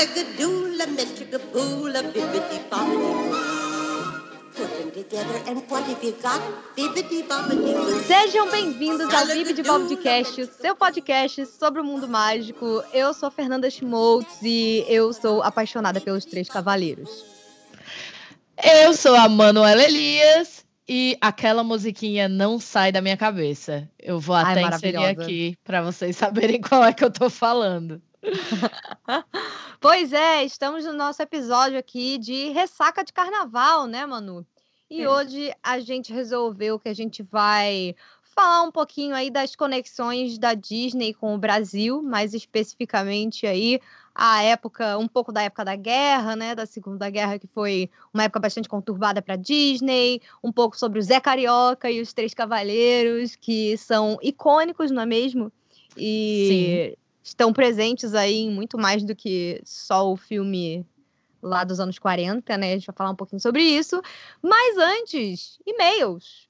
bibbidi bobbidi Sejam bem-vindos ao Bibi Bob de Cast, seu podcast sobre o mundo mágico. Eu sou Fernanda Schmoltz e eu sou apaixonada pelos Três Cavaleiros. Eu sou a Manuela Elias e aquela musiquinha não sai da minha cabeça. Eu vou até Ai, inserir aqui para vocês saberem qual é que eu tô falando. pois é, estamos no nosso episódio aqui de ressaca de carnaval, né, Manu? E é. hoje a gente resolveu que a gente vai falar um pouquinho aí das conexões da Disney com o Brasil, mais especificamente aí a época, um pouco da época da guerra, né, da Segunda Guerra, que foi uma época bastante conturbada para Disney, um pouco sobre o Zé Carioca e os Três Cavaleiros, que são icônicos, não é mesmo? E Sim. Estão presentes aí em muito mais do que só o filme lá dos anos 40, né? A gente vai falar um pouquinho sobre isso. Mas antes, e-mails.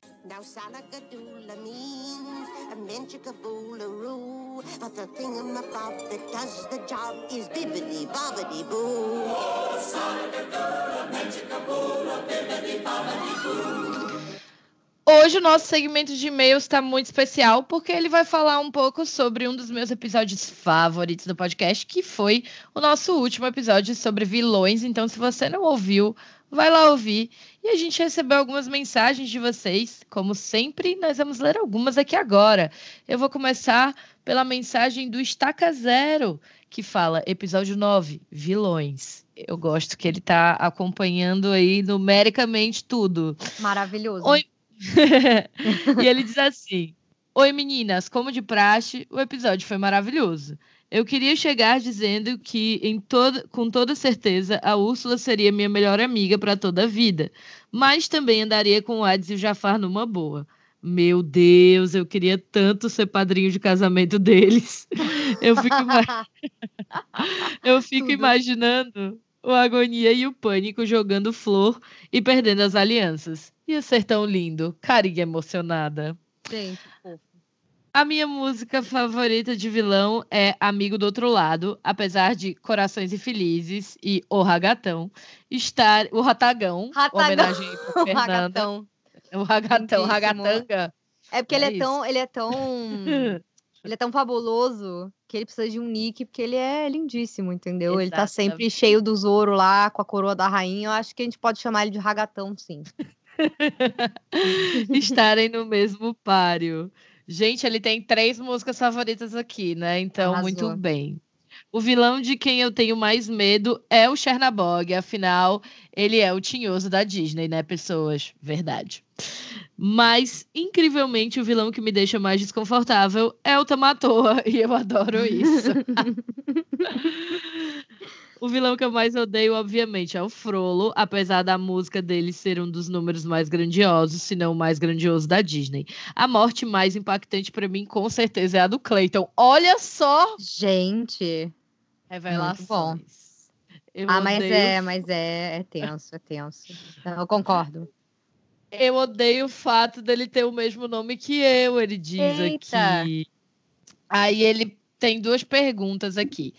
Hoje o nosso segmento de e-mails está muito especial porque ele vai falar um pouco sobre um dos meus episódios favoritos do podcast, que foi o nosso último episódio sobre vilões. Então, se você não ouviu, vai lá ouvir. E a gente recebeu algumas mensagens de vocês. Como sempre, nós vamos ler algumas aqui agora. Eu vou começar pela mensagem do Estaca Zero, que fala episódio 9, vilões. Eu gosto que ele está acompanhando aí numericamente tudo. Maravilhoso. Oi, e ele diz assim: Oi meninas, como de praxe, o episódio foi maravilhoso. Eu queria chegar dizendo que, em todo, com toda certeza, a Úrsula seria minha melhor amiga para toda a vida, mas também andaria com o Hades e o Jafar numa boa. Meu Deus, eu queria tanto ser padrinho de casamento deles. Eu fico, eu fico imaginando o Agonia e o Pânico jogando flor e perdendo as alianças. Ia ser tão lindo. Carinha emocionada. Gente. A minha música favorita de vilão é Amigo do Outro Lado, apesar de Corações Infelizes e O Ragatão estar o Ratagão, Ratagão. homenagem para Fernanda. O Ragatão, Ragatanga. É porque é ele é tão, ele é tão ele é tão fabuloso que ele precisa de um nick, porque ele é lindíssimo, entendeu? Exatamente. Ele tá sempre cheio do Zoro lá, com a coroa da rainha. Eu acho que a gente pode chamar ele de Ragatão, sim. estarem no mesmo páreo. Gente, ele tem três músicas favoritas aqui, né? Então, Arrasou. muito bem. O vilão de quem eu tenho mais medo é o Chernabog, afinal, ele é o tinhoso da Disney, né, pessoas? Verdade. Mas, incrivelmente, o vilão que me deixa mais desconfortável é o Tamatoa, e eu adoro isso. O vilão que eu mais odeio, obviamente, é o Frollo, apesar da música dele ser um dos números mais grandiosos, se não o mais grandioso da Disney. A morte mais impactante para mim, com certeza, é a do Clayton. Olha só! Gente! Revelações. Eu ah, odeio... mas é, mas é, é tenso, é tenso. Eu concordo. Eu odeio o fato dele ter o mesmo nome que eu, ele diz Eita. aqui. Aí ele tem duas perguntas aqui.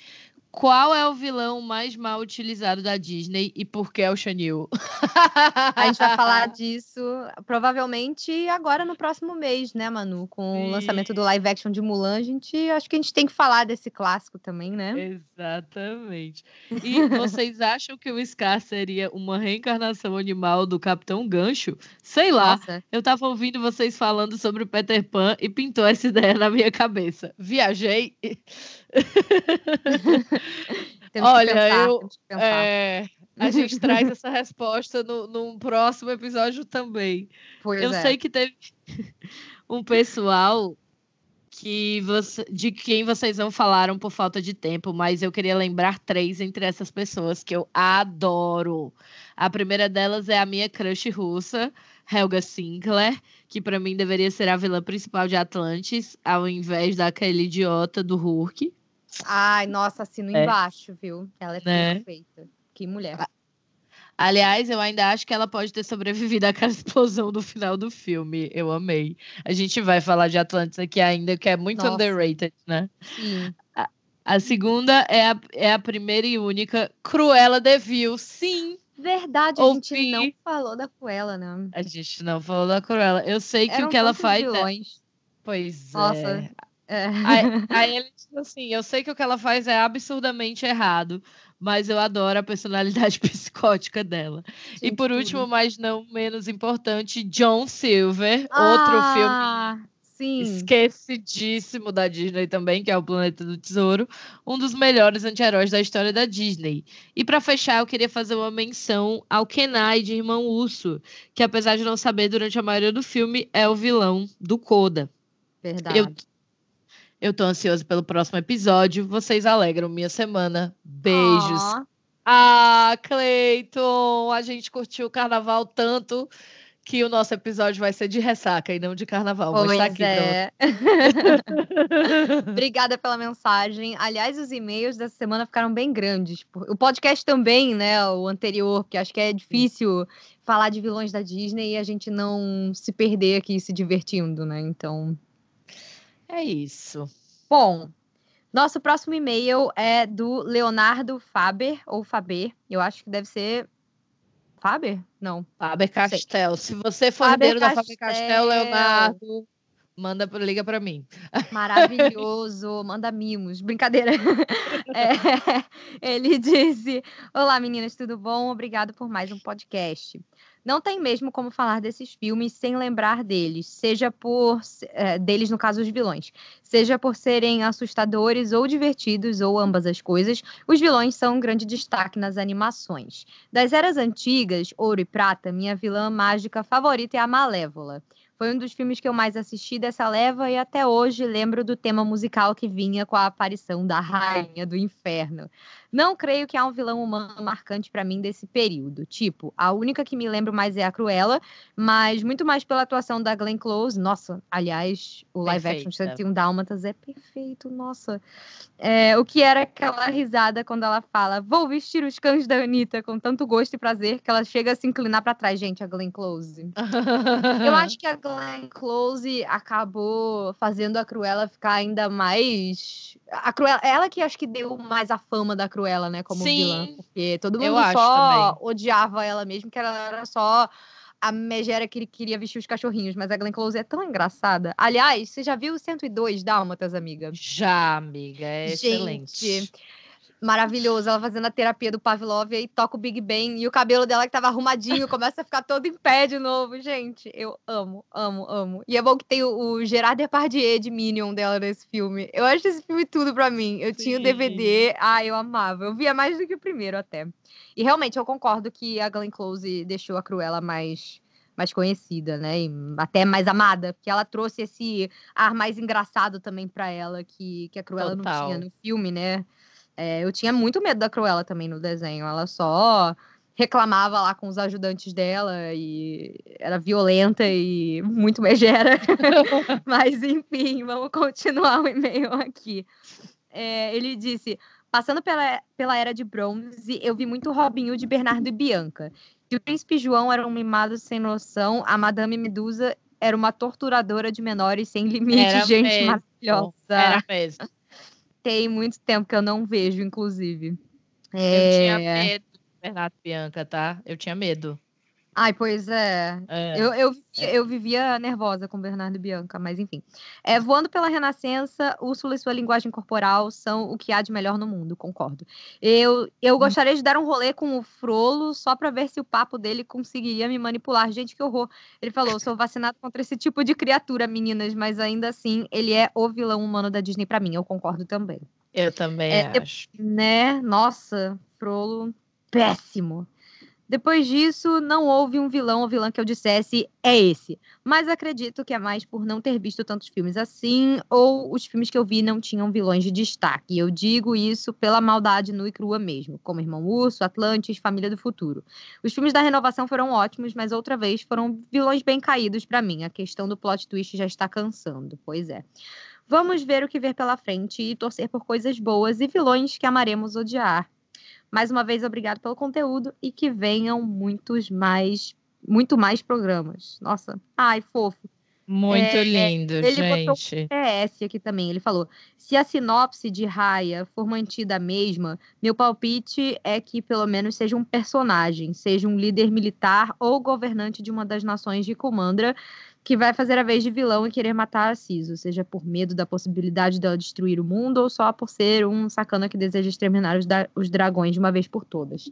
Qual é o vilão mais mal utilizado da Disney e por que é o Chanil? A gente vai falar disso provavelmente agora no próximo mês, né, Manu? Com Sim. o lançamento do live action de Mulan, a gente acho que a gente tem que falar desse clássico também, né? Exatamente. E vocês acham que o Scar seria uma reencarnação animal do Capitão Gancho? Sei lá. Nossa. Eu tava ouvindo vocês falando sobre o Peter Pan e pintou essa ideia na minha cabeça. Viajei. Olha, pensar, eu, é, a gente traz essa resposta no, num próximo episódio também. Pois eu é. sei que teve um pessoal que você, de quem vocês não falaram por falta de tempo, mas eu queria lembrar três entre essas pessoas que eu adoro. A primeira delas é a minha crush russa, Helga Sinclair, que para mim deveria ser a vilã principal de Atlantis, ao invés daquele idiota do Hulk. Ai, nossa, assino é. embaixo, viu? Ela é né? perfeita. Que mulher. Aliás, eu ainda acho que ela pode ter sobrevivido àquela explosão do final do filme. Eu amei. A gente vai falar de Atlantis aqui ainda, que é muito nossa. underrated, né? Sim. A, A segunda é a, é a primeira e única Cruella de Vil. Sim, Verdade, a gente não falou da Cruella, né? a gente não falou da Cruella. Eu sei que Eram o que ela faz. É... vilões. Pois Nossa. é. É. Aí, aí ele diz assim: eu sei que o que ela faz é absurdamente errado, mas eu adoro a personalidade psicótica dela. e Gente, por tudo. último, mas não menos importante, John Silver, outro filme ah, Sim. esquecidíssimo da Disney também, que é o Planeta do Tesouro, um dos melhores anti-heróis da história da Disney. E para fechar, eu queria fazer uma menção ao Kenai de Irmão Urso, que apesar de não saber durante a maioria do filme, é o vilão do Coda. Verdade. Eu, eu tô ansioso pelo próximo episódio. Vocês alegram minha semana. Beijos. Ó, Ah, Cleiton, a gente curtiu o carnaval tanto que o nosso episódio vai ser de ressaca e não de carnaval. Mas tá Pois aqui, é. Obrigada pela mensagem. Aliás, os e-mails dessa semana ficaram bem grandes. O podcast também, né? O anterior, porque acho que é difícil falar de vilões da Disney e a gente não se perder aqui se divertindo, né? Então. É isso. Bom, nosso próximo e-mail é do Leonardo Faber, ou Faber. Eu acho que deve ser. Faber? Não. Faber. Castel. Se você for herdeiro da Faber Castell. Castel, Leonardo, manda, liga pra mim. Maravilhoso, manda mimos. Brincadeira. É, ele disse: Olá meninas, tudo bom? Obrigado por mais um podcast. Não tem mesmo como falar desses filmes sem lembrar deles, seja por é, deles, no caso, os vilões, seja por serem assustadores ou divertidos, ou ambas as coisas, os vilões são um grande destaque nas animações. Das eras antigas, Ouro e Prata, minha vilã mágica favorita é a Malévola. Foi um dos filmes que eu mais assisti dessa leva e até hoje lembro do tema musical que vinha com a aparição da Rainha do Inferno. Não creio que há um vilão humano marcante pra mim desse período. Tipo, a única que me lembro mais é a Cruella, mas muito mais pela atuação da Glenn Close. Nossa, aliás, o live action de Perfeita. 101 Dálmatas é perfeito, nossa. É, o que era aquela risada quando ela fala: Vou vestir os cães da Anitta com tanto gosto e prazer que ela chega a se inclinar pra trás, gente, a Glenn Close. Eu acho que a Glenn Close acabou fazendo a Cruella ficar ainda mais. A Cruella, ela que acho que deu mais a fama da Cruella, né, como Sim, vilã, porque todo mundo só odiava ela mesmo, que ela era só a megera que queria vestir os cachorrinhos, mas a Glenn Close é tão engraçada. Aliás, você já viu o 102 Dálmatas, amiga? Já, amiga, é excelente. Maravilhoso. Ela fazendo a terapia do Pavlov e aí toca o Big Bang e o cabelo dela que tava arrumadinho começa a ficar todo em pé de novo. Gente, eu amo, amo, amo. E é bom que tem o, o Gerard Depardieu de Minion dela nesse filme. Eu acho esse filme tudo pra mim. Eu tinha o Sim. DVD, ah, eu amava. Eu via mais do que o primeiro até. E realmente eu concordo que a Glenn Close deixou a Cruella mais mais conhecida, né? E até mais amada, porque ela trouxe esse ar mais engraçado também pra ela que, que a Cruella não Total. tinha no filme, né? É, eu tinha muito medo da Cruella também no desenho. Ela só reclamava lá com os ajudantes dela e era violenta e muito megera. Mas enfim, vamos continuar o e-mail aqui. É, ele disse: passando pela, pela era de bronze, eu vi muito Robin Hood, Bernardo e Bianca. Se o príncipe João era um mimado sem noção, a Madame Medusa era uma torturadora de menores sem limite, Era gente mesmo. maravilhosa. Era mesmo. Tem muito tempo que eu não vejo, inclusive. Eu É... tinha medo de Bernardo Bianca, tá? Eu tinha medo. Ai, pois é. É. Eu, eu, vivia- eu vivia nervosa com Bernardo e Bianca, mas enfim. É, voando pela Renascença, Úrsula e sua linguagem corporal são o que há de melhor no mundo, concordo. Eu, eu gostaria de dar um rolê com o Frolo só pra ver se o papo dele conseguiria me manipular. Gente, que horror. Ele falou: sou vacinado contra esse tipo de criatura, meninas, mas ainda assim, ele é o vilão humano da Disney pra mim. Eu concordo também. Eu também É, eu- acho. Né? Nossa, Frollo, péssimo. Depois disso, não houve um vilão ou vilã que eu dissesse é esse. Mas acredito que é mais por não ter visto tantos filmes assim, ou os filmes que eu vi não tinham vilões de destaque. E eu digo isso pela maldade nua e crua mesmo, como Irmão Urso, Atlantis, Família do Futuro. Os filmes da renovação foram ótimos, mas outra vez foram vilões bem caídos pra mim. A questão do plot twist já está cansando. Pois é. Vamos ver o que ver pela frente e torcer por coisas boas e vilões que amaremos odiar. Mais uma vez, obrigado pelo conteúdo e que venham muitos mais, muito mais programas. Nossa, ai, fofo. Muito É, lindo, ele botou gente. PS aqui também. Ele falou: se a sinopse de Raya for mantida a mesma, meu palpite é que pelo menos seja um personagem, seja um líder militar ou governante de uma das nações de Kumandra que vai fazer a vez de vilão e querer matar a Ciso, seja por medo da possibilidade dela destruir o mundo ou só por ser um sacana que deseja exterminar os, os dragões de uma vez por todas.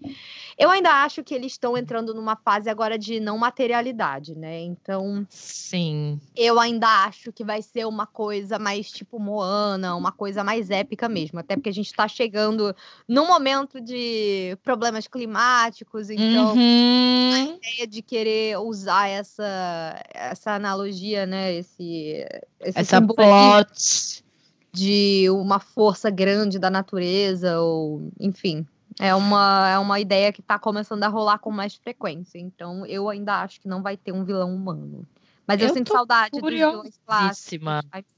Eu ainda acho que eles estão entrando numa fase agora de não materialidade, né? Então, Sim. eu ainda acho que vai ser uma coisa mais tipo Moana, uma coisa mais épica mesmo. Até porque a gente tá chegando num momento de problemas climáticos, então Uhum. a ideia de querer usar essa, essa analogia, né? Esse, esse Essa plot. de uma força grande da natureza, ou enfim. É uma, é uma ideia que tá começando a rolar com mais frequência. Então, eu ainda acho que não vai ter um vilão humano. Mas eu, Eu sinto saudade dos vilões clássicos.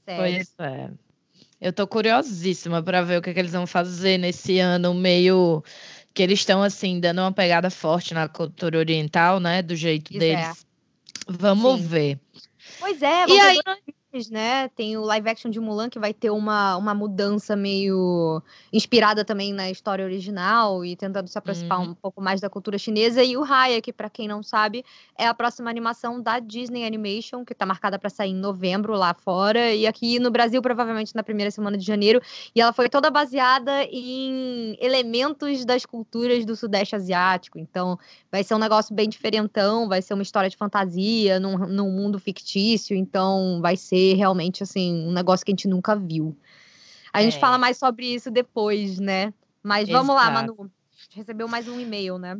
Pois é. Eu tô curiosíssima para ver o que, é que eles vão fazer nesse ano meio que eles estão assim dando uma pegada forte na cultura oriental, né, do jeito Pois deles. é. Vamos Sim. ver. Pois é, E vão ter aí, filmes, né? Tem o live action de Mulan, que vai ter uma, uma mudança meio inspirada também na história original e tentando se aproximar Uhum. um pouco mais da cultura chinesa. E o Raya, que para quem não sabe, é a próxima animação da Disney Animation, que tá marcada para sair em novembro lá fora. E aqui no Brasil, provavelmente na primeira semana de janeiro. E ela foi toda baseada em elementos das culturas do Sudeste Asiático. Então, vai ser um negócio bem diferentão, vai ser uma história de fantasia num, num mundo fictício, então vai ser realmente assim um negócio que a gente nunca viu. A gente É. fala mais sobre isso depois, né? Mas vamos lá, Exato. Manu. A gente recebeu mais um e-mail, né?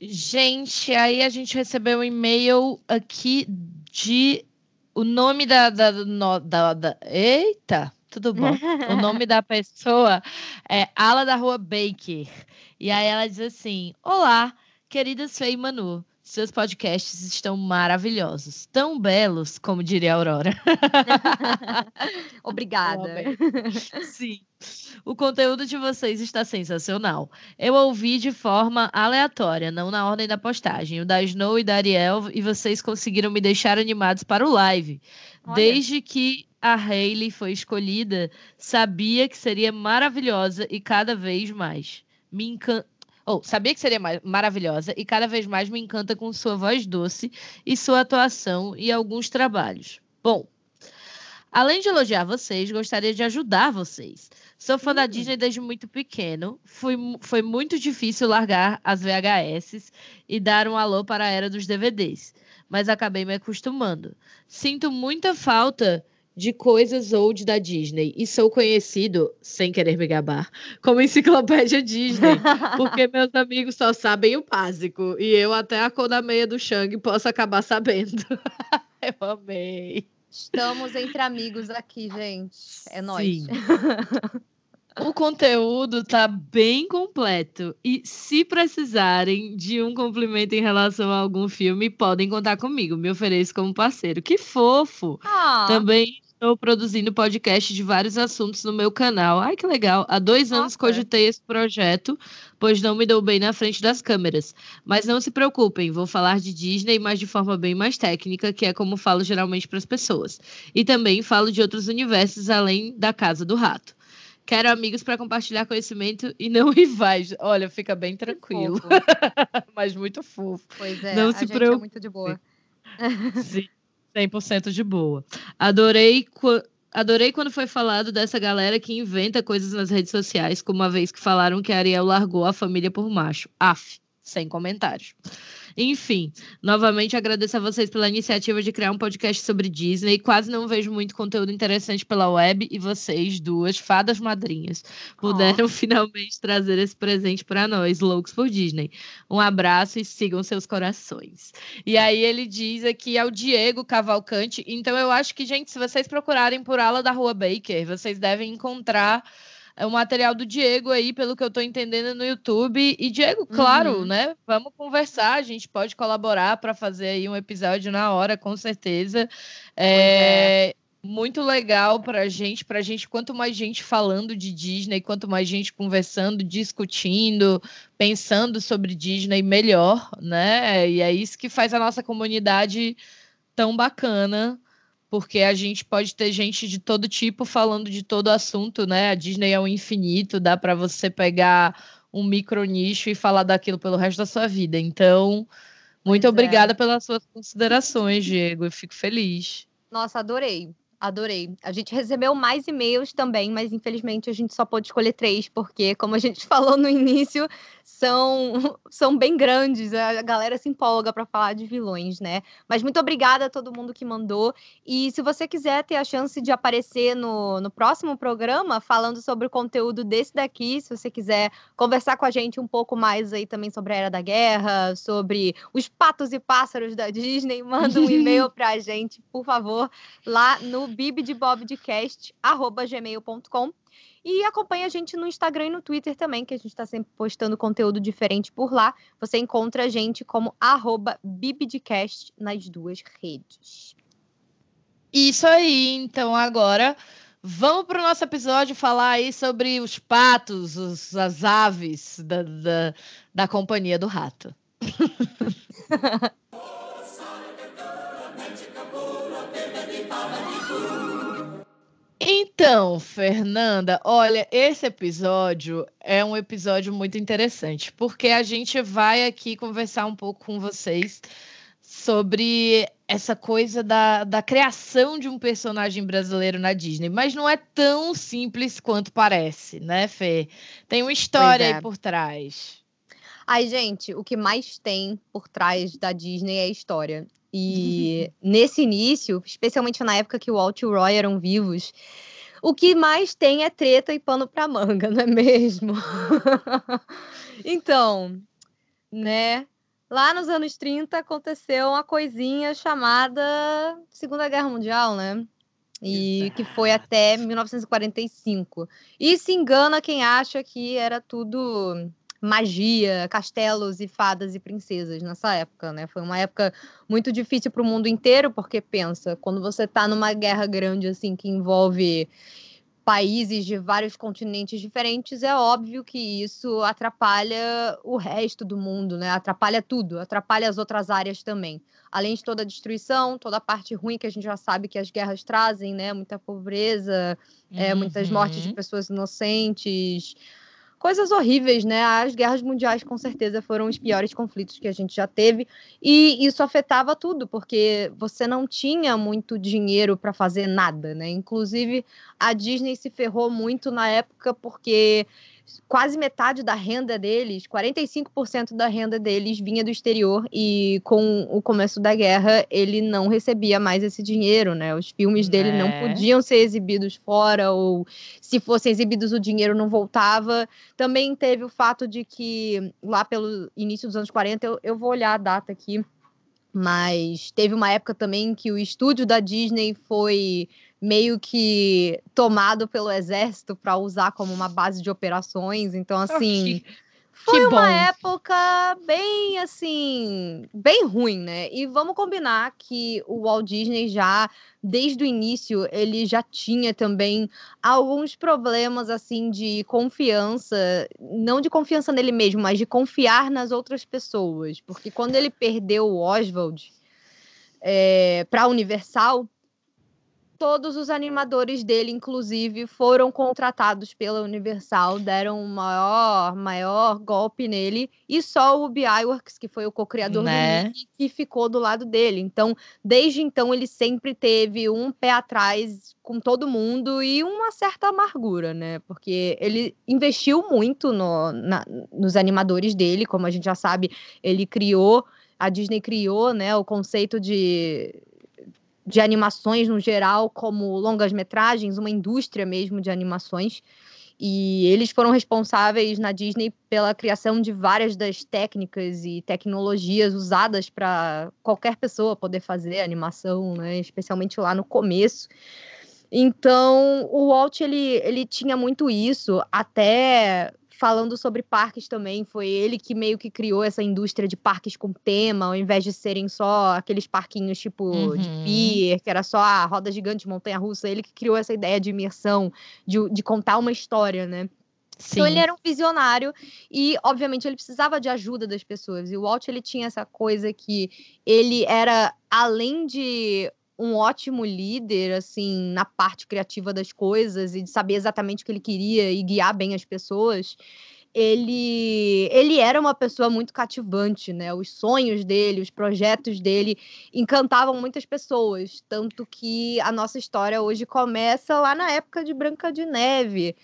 Gente, aí a gente recebeu um e-mail aqui de o nome da, da, no- da, da- eita, tudo bom? O nome da pessoa é Ala da Rua Baker. E aí ela diz assim: Olá, queridas Fê e Manu. Seus podcasts estão maravilhosos, tão belos, como diria a Aurora. Obrigada. Sim. O conteúdo de vocês está sensacional. Eu ouvi de forma aleatória, não na ordem da postagem, o da Snow e da Ariel, e vocês conseguiram me deixar animados para o live. Olha. Desde que a Hailey foi escolhida, sabia que seria maravilhosa e cada vez mais me encanta. Oh, sabia que seria ma- maravilhosa e cada vez mais me encanta com sua voz doce e sua atuação e alguns trabalhos. Bom, além de elogiar vocês, gostaria de ajudar vocês. Sou fã da Hum. Disney desde muito pequeno. Fui, foi muito difícil largar as VHS e dar um alô para a era dos DVDs, mas acabei me acostumando. Sinto muita falta de coisas old da Disney e sou conhecido, sem querer me gabar, como enciclopédia Disney, porque meus amigos só sabem o básico e eu até a cor da meia do Shang posso acabar sabendo. eu amei. Estamos entre amigos aqui, gente. É nóis. O conteúdo tá bem completo. E se precisarem de um complemento em relação a algum filme, podem contar comigo. Me ofereço como parceiro. Que fofo! Ah, Também estou produzindo podcast de vários assuntos no meu canal. Ai, que legal! Há dois anos cogitei esse projeto, pois não me dou bem na frente das câmeras. Mas não se preocupem, vou falar de Disney, mas de forma bem mais técnica, que é como falo geralmente para as pessoas. E também falo de outros universos além da Casa do Rato. Quero amigos para compartilhar conhecimento e não rivais. Olha, fica bem tranquilo, mas muito fofo. Pois é, Não a se gente é preocupe. muito de boa. Sim, 100% de boa. Adorei, adorei quando foi falado dessa galera que inventa coisas nas redes sociais, como a vez que falaram que a Ariel largou a família por macho. Af, sem comentários. Enfim, novamente agradeço a vocês pela iniciativa de criar um podcast sobre Disney. Quase não vejo muito conteúdo interessante pela web e vocês, duas fadas madrinhas, puderam finalmente trazer esse presente para nós, loucos por Disney. Um abraço e sigam seus corações. E aí ele diz aqui ao Diego Cavalcante. Então eu acho que, gente, se vocês procurarem por ala da Rua Baker, vocês devem encontrar é, o material do Diego aí, pelo que eu tô entendendo no YouTube. E Diego, claro, Uhum. né? Vamos conversar, a gente pode colaborar para fazer aí um episódio na hora, com certeza. É, muito legal pra gente, pra gente, quanto mais gente falando de Disney, quanto mais gente conversando, discutindo, pensando sobre Disney, melhor, né? E é isso que faz a nossa comunidade tão bacana, porque a gente pode ter gente de todo tipo falando de todo assunto, né? A Disney é o infinito, dá para você pegar um micro nicho e falar daquilo pelo resto da sua vida. Então, muito pois é. obrigada é. pelas suas considerações, Diego. Eu fico feliz. Nossa, adorei. Adorei. A gente recebeu mais e-mails também, mas infelizmente a gente só pôde escolher três, porque, como a gente falou no início, são, são bem grandes. A galera se empolga para falar de vilões, né? Mas muito obrigada a todo mundo que mandou. E se você quiser ter a chance de aparecer no, no próximo programa, falando sobre o conteúdo desse daqui, se você quiser conversar com a gente um pouco mais aí também sobre a Era da Guerra, sobre os patos e pássaros da Disney, manda um e-mail para a gente, por favor, lá no bibdebobdecast.gmail.com e acompanhe a gente no Instagram e no Twitter também, que a gente está sempre postando conteúdo diferente por lá. Você encontra a gente como bibdecast nas duas redes. Isso aí, então agora vamos para o nosso episódio falar aí sobre os patos, os, as aves da, da, da companhia do rato. Então, Fernanda, olha, esse episódio é um episódio muito interessante, porque a gente vai aqui conversar um pouco com vocês sobre essa coisa da, da criação de um personagem brasileiro na Disney, mas não é tão simples quanto parece, né, Fê? Tem uma história é. aí por trás. Ai, gente, o que mais tem por trás da Disney é a história. E nesse início, especialmente na época que o Walt e o Roy eram vivos, o que mais tem é treta e pano para manga, não é mesmo? então, né? Lá nos anos 30 aconteceu uma coisinha chamada Segunda Guerra Mundial, né? E que foi até 1945. E se engana quem acha que era tudo magia, castelos e fadas e princesas nessa época, né? Foi uma época muito difícil para o mundo inteiro, porque pensa, quando você está numa guerra grande assim que envolve países de vários continentes diferentes, é óbvio que isso atrapalha o resto do mundo, né? Atrapalha tudo, atrapalha as outras áreas também. Além de toda a destruição, toda a parte ruim que a gente já sabe que as guerras trazem, né? Muita pobreza, uhum. é, muitas mortes de uhum. pessoas inocentes, coisas horríveis, né? As guerras mundiais, com certeza, foram os piores conflitos que a gente já teve. E isso afetava tudo, porque você não tinha muito dinheiro para fazer nada, né? Inclusive, a Disney se ferrou muito na época porque quase metade da renda deles, 45% da renda deles vinha do exterior e com o começo da guerra ele não recebia mais esse dinheiro, né? Os filmes dele é. não podiam ser exibidos fora ou se fossem exibidos o dinheiro não voltava. Também teve o fato de que lá pelo início dos anos 40, eu, eu vou olhar a data aqui, mas teve uma época também que o estúdio da Disney foi meio que tomado pelo exército para usar como uma base de operações. Então, assim, foi que uma época bem assim, bem ruim, né? E vamos combinar que o Walt Disney já desde o início ele já tinha também alguns problemas assim de confiança, não de confiança nele mesmo, mas de confiar nas outras pessoas, porque quando ele perdeu o Oswald é, para a Universal, todos os animadores dele, inclusive, foram contratados pela Universal, deram um maior, maior golpe nele, e só o Iwerks, que foi o co-criador né? do que ficou do lado dele. Então, desde então, ele sempre teve um pé atrás com todo mundo e uma certa amargura, né? Porque ele investiu muito no, na, nos animadores dele, como a gente já sabe, ele criou, a Disney criou, né, o conceito de de animações no geral, como longas-metragens, uma indústria mesmo de animações. E eles foram responsáveis na Disney pela criação de várias das técnicas e tecnologias usadas para qualquer pessoa poder fazer animação, né? especialmente lá no começo. Então, o Walt ele, ele tinha muito isso até falando sobre parques também, foi ele que meio que criou essa indústria de parques com tema, ao invés de serem só aqueles parquinhos tipo uhum. de pier, que era só a roda gigante, montanha russa, ele que criou essa ideia de imersão, de, de contar uma história, né? Sim. Então ele era um visionário e, obviamente, ele precisava de ajuda das pessoas. E o Walt ele tinha essa coisa que ele era, além de um ótimo líder, assim, na parte criativa das coisas e de saber exatamente o que ele queria e guiar bem as pessoas, ele, ele era uma pessoa muito cativante, né? Os sonhos dele, os projetos dele encantavam muitas pessoas. Tanto que a nossa história hoje começa lá na época de Branca de Neve.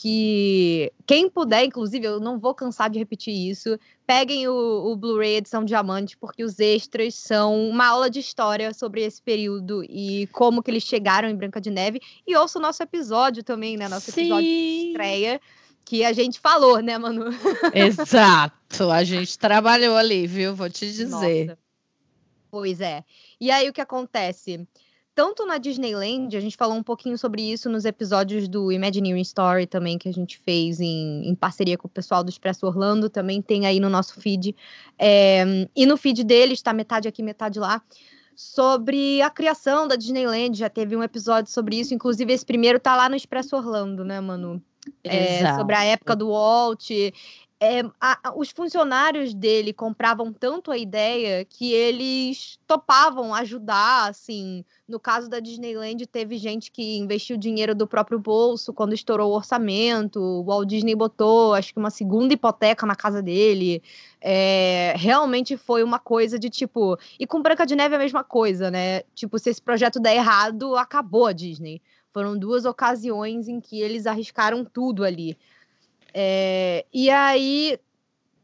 Que quem puder, inclusive, eu não vou cansar de repetir isso, peguem o, o Blu-ray edição Diamante, porque os extras são uma aula de história sobre esse período e como que eles chegaram em Branca de Neve. E ouça o nosso episódio também, né? Nosso Sim. episódio de estreia que a gente falou, né, Manu? Exato, a gente trabalhou ali, viu? Vou te dizer. Nossa. Pois é. E aí o que acontece? Tanto na Disneyland, a gente falou um pouquinho sobre isso nos episódios do Imagineering Story também, que a gente fez em, em parceria com o pessoal do Expresso Orlando, também tem aí no nosso feed. É, e no feed deles, tá metade aqui, metade lá sobre a criação da Disneyland. Já teve um episódio sobre isso. Inclusive, esse primeiro tá lá no Expresso Orlando, né, Manu? É, sobre a época do Walt. É, a, os funcionários dele compravam tanto a ideia que eles topavam ajudar, assim. No caso da Disneyland, teve gente que investiu dinheiro do próprio bolso quando estourou o orçamento. O Walt Disney botou, acho que uma segunda hipoteca na casa dele. É, realmente foi uma coisa de tipo. E com Branca de Neve é a mesma coisa, né? Tipo, se esse projeto der errado, acabou a Disney. Foram duas ocasiões em que eles arriscaram tudo ali. É, e aí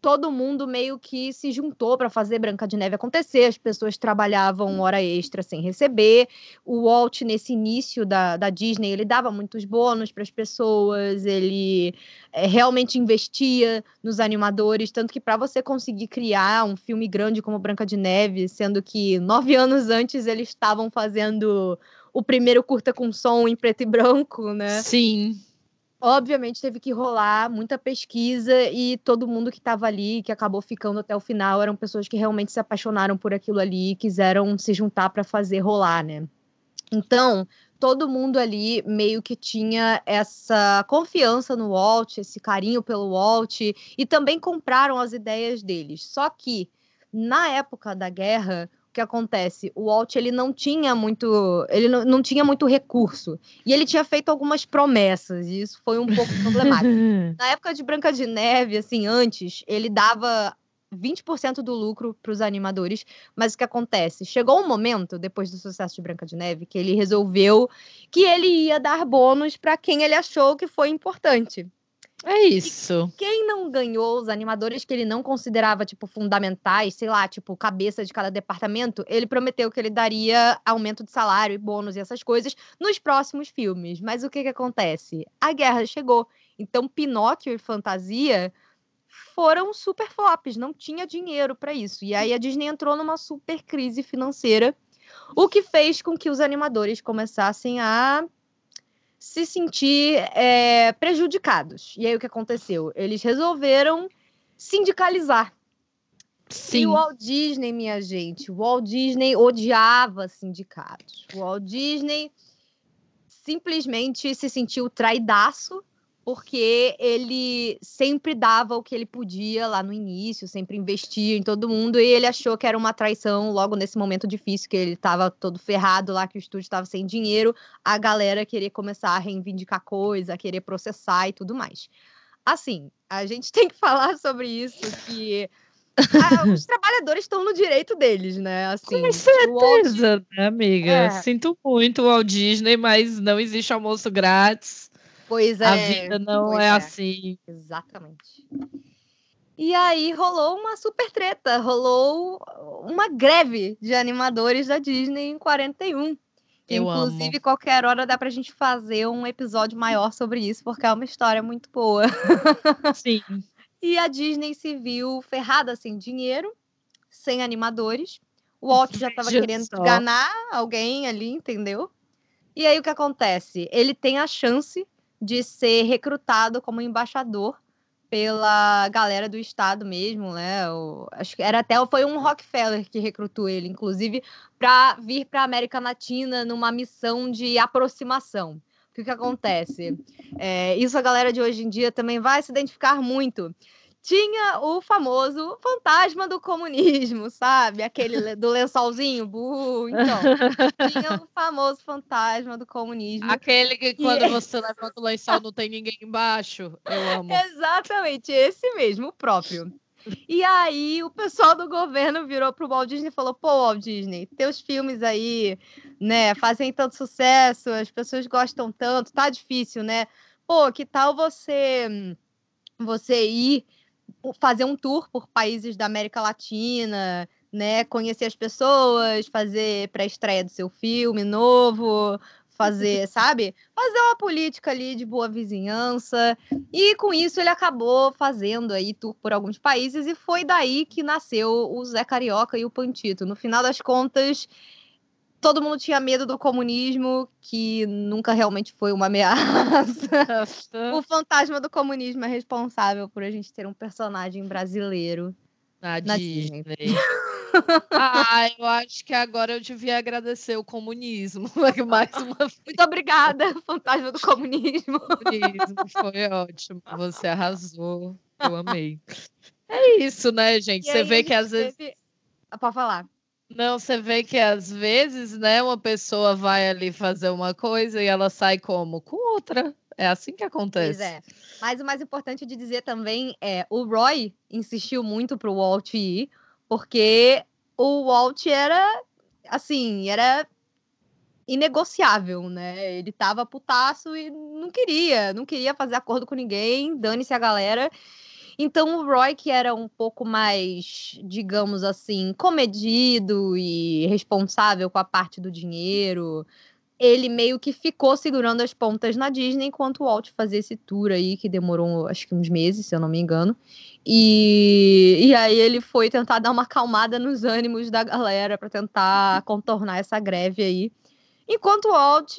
todo mundo meio que se juntou para fazer Branca de Neve acontecer. As pessoas trabalhavam hora extra sem receber. O Walt, nesse início da, da Disney, ele dava muitos bônus para as pessoas, ele é, realmente investia nos animadores. Tanto que para você conseguir criar um filme grande como Branca de Neve, sendo que nove anos antes eles estavam fazendo o primeiro curta com som em preto e branco, né? Sim. Obviamente teve que rolar muita pesquisa e todo mundo que estava ali, que acabou ficando até o final, eram pessoas que realmente se apaixonaram por aquilo ali e quiseram se juntar para fazer rolar, né? Então, todo mundo ali meio que tinha essa confiança no Walt, esse carinho pelo Walt e também compraram as ideias deles. Só que na época da guerra, que acontece? O Walt ele não tinha muito, ele não, não tinha muito recurso e ele tinha feito algumas promessas e isso foi um pouco problemático. Na época de Branca de Neve, assim, antes ele dava 20% do lucro para os animadores, mas o que acontece? Chegou um momento, depois do sucesso de Branca de Neve, que ele resolveu que ele ia dar bônus para quem ele achou que foi importante. É isso. E quem não ganhou os animadores que ele não considerava, tipo, fundamentais, sei lá, tipo, cabeça de cada departamento, ele prometeu que ele daria aumento de salário e bônus e essas coisas nos próximos filmes. Mas o que que acontece? A guerra chegou. Então, Pinóquio e Fantasia foram super flops, não tinha dinheiro para isso. E aí a Disney entrou numa super crise financeira, o que fez com que os animadores começassem a se sentir é, prejudicados. E aí o que aconteceu? Eles resolveram sindicalizar. Sim. E o Walt Disney, minha gente, o Walt Disney odiava sindicatos. O Walt Disney simplesmente se sentiu traidaço porque ele sempre dava o que ele podia lá no início, sempre investia em todo mundo, e ele achou que era uma traição logo nesse momento difícil, que ele estava todo ferrado lá, que o estúdio estava sem dinheiro, a galera querer começar a reivindicar coisa, querer processar e tudo mais. Assim, a gente tem que falar sobre isso, que ah, os trabalhadores estão no direito deles, né? Assim, Com certeza, Walt... né, amiga? É. Sinto muito o Walt Disney, mas não existe almoço grátis. Pois é. A vida não é, é, assim. Exatamente. E aí rolou uma super treta, rolou uma greve de animadores da Disney em 41. Eu Inclusive, amo. qualquer hora dá pra gente fazer um episódio maior sobre isso, porque é uma história muito boa. Sim. e a Disney se viu ferrada sem dinheiro, sem animadores. O Walt já tava querendo enganar alguém ali, entendeu? E aí o que acontece? Ele tem a chance de ser recrutado como embaixador pela galera do estado mesmo, né? O, acho que era até foi um Rockefeller que recrutou ele, inclusive, para vir para a América Latina numa missão de aproximação. O que, que acontece? É, isso a galera de hoje em dia também vai se identificar muito. Tinha o famoso fantasma do comunismo, sabe? Aquele do lençolzinho, burro. Então, tinha o famoso fantasma do comunismo. Aquele que quando e... você levanta o lençol não tem ninguém embaixo. Eu amo. Exatamente, esse mesmo, o próprio. E aí o pessoal do governo virou pro Walt Disney e falou: pô, Walt Disney, teus filmes aí, né, fazem tanto sucesso, as pessoas gostam tanto, tá difícil, né? Pô, que tal você você ir fazer um tour por países da América Latina, né? Conhecer as pessoas, fazer pré-estreia do seu filme novo, fazer, sabe? Fazer uma política ali de boa vizinhança. E com isso ele acabou fazendo aí tour por alguns países e foi daí que nasceu o Zé Carioca e o Pantito. No final das contas, todo mundo tinha medo do comunismo, que nunca realmente foi uma ameaça. o fantasma do comunismo é responsável por a gente ter um personagem brasileiro na, na Disney. Disney. ah, eu acho que agora eu devia agradecer o comunismo. Mais uma vez. Muito obrigada, fantasma do comunismo. comunismo foi ótimo. Você arrasou. Eu amei. É isso, né, gente? E Você vê que às vezes. Teve... Pode falar. Não, você vê que às vezes, né, uma pessoa vai ali fazer uma coisa e ela sai como? Com outra. É assim que acontece. Pois é. Mas o mais importante de dizer também é o Roy insistiu muito pro Walt ir, porque o Walt era assim, era inegociável, né? Ele tava putaço e não queria, não queria fazer acordo com ninguém, dane-se a galera. Então o Roy, que era um pouco mais, digamos assim, comedido e responsável com a parte do dinheiro, ele meio que ficou segurando as pontas na Disney enquanto o Walt fazia esse tour aí, que demorou acho que uns meses, se eu não me engano. E, e aí ele foi tentar dar uma acalmada nos ânimos da galera para tentar contornar essa greve aí. Enquanto o Walt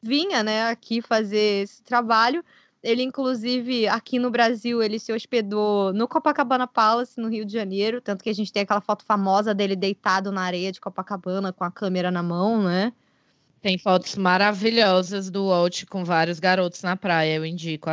vinha, né, aqui fazer esse trabalho, ele, inclusive, aqui no Brasil, ele se hospedou no Copacabana Palace, no Rio de Janeiro. Tanto que a gente tem aquela foto famosa dele deitado na areia de Copacabana com a câmera na mão, né? Tem fotos maravilhosas do Walt com vários garotos na praia, eu indico.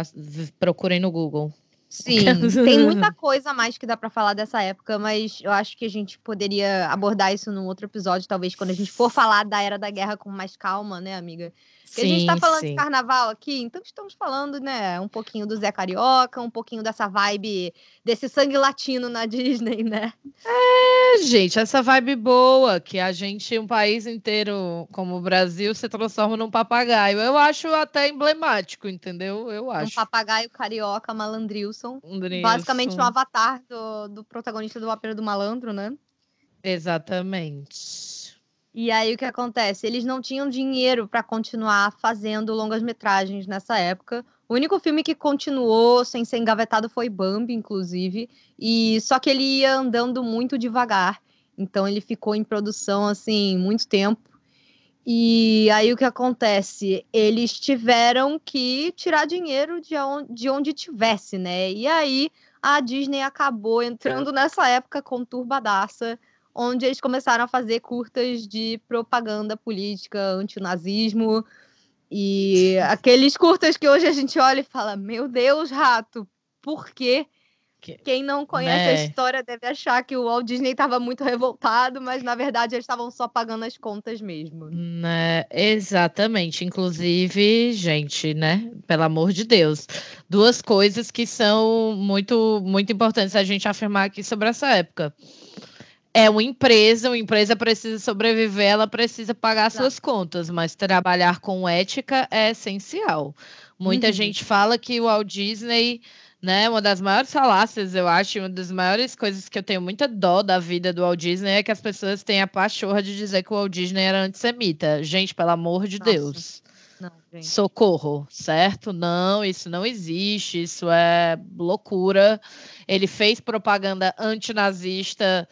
Procurem no Google. Sim, tem muita coisa a mais que dá para falar dessa época, mas eu acho que a gente poderia abordar isso num outro episódio, talvez quando a gente for falar da Era da Guerra com mais calma, né, amiga? Porque sim, a gente está falando sim. de carnaval aqui, então estamos falando, né, um pouquinho do Zé Carioca, um pouquinho dessa vibe, desse sangue latino na Disney, né? É, gente, essa vibe boa, que a gente, um país inteiro como o Brasil, se transforma num papagaio. Eu acho até emblemático, entendeu? Eu acho. Um papagaio carioca malandrilson. Basicamente um avatar do, do protagonista do Ópera do Malandro, né? Exatamente. E aí o que acontece? Eles não tinham dinheiro para continuar fazendo longas metragens nessa época. O único filme que continuou sem ser engavetado foi Bambi, inclusive, e só que ele ia andando muito devagar. Então ele ficou em produção assim muito tempo. E aí o que acontece? Eles tiveram que tirar dinheiro de onde, de onde tivesse, né? E aí a Disney acabou entrando nessa época conturbadaça onde eles começaram a fazer curtas de propaganda política, antinazismo. E aqueles curtas que hoje a gente olha e fala: Meu Deus, rato, por quê? Quem não conhece né? a história deve achar que o Walt Disney estava muito revoltado, mas na verdade eles estavam só pagando as contas mesmo. Né? Exatamente. Inclusive, gente, né? Pelo amor de Deus, duas coisas que são muito, muito importantes a gente afirmar aqui sobre essa época é uma empresa, uma empresa precisa sobreviver, ela precisa pagar Exato. suas contas, mas trabalhar com ética é essencial. Muita uhum. gente fala que o Walt Disney, né, uma das maiores falácias, eu acho, uma das maiores coisas que eu tenho muita dó da vida do Walt Disney é que as pessoas têm a pachorra de dizer que o Walt Disney era antissemita. Gente, pelo amor de Nossa. Deus. Não, Socorro, certo? Não, isso não existe, isso é loucura. Ele fez propaganda antinazista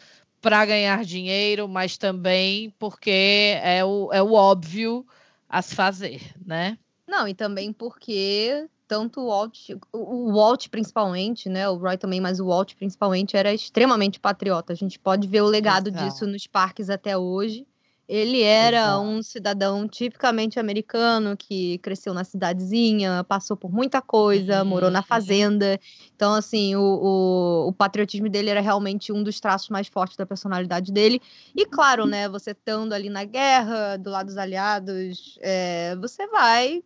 para ganhar dinheiro, mas também porque é o, é o óbvio a se fazer, né? Não, e também porque tanto o Walt, o Walt principalmente, né? O Roy também, mas o Walt principalmente era extremamente patriota. A gente pode ver o legado disso nos parques até hoje. Ele era um cidadão tipicamente americano que cresceu na cidadezinha, passou por muita coisa, morou na Uhum. fazenda. Então, assim, o, o, o patriotismo dele era realmente um dos traços mais fortes da personalidade dele. E, claro, né, você estando ali na guerra, do lado dos aliados, é, você vai.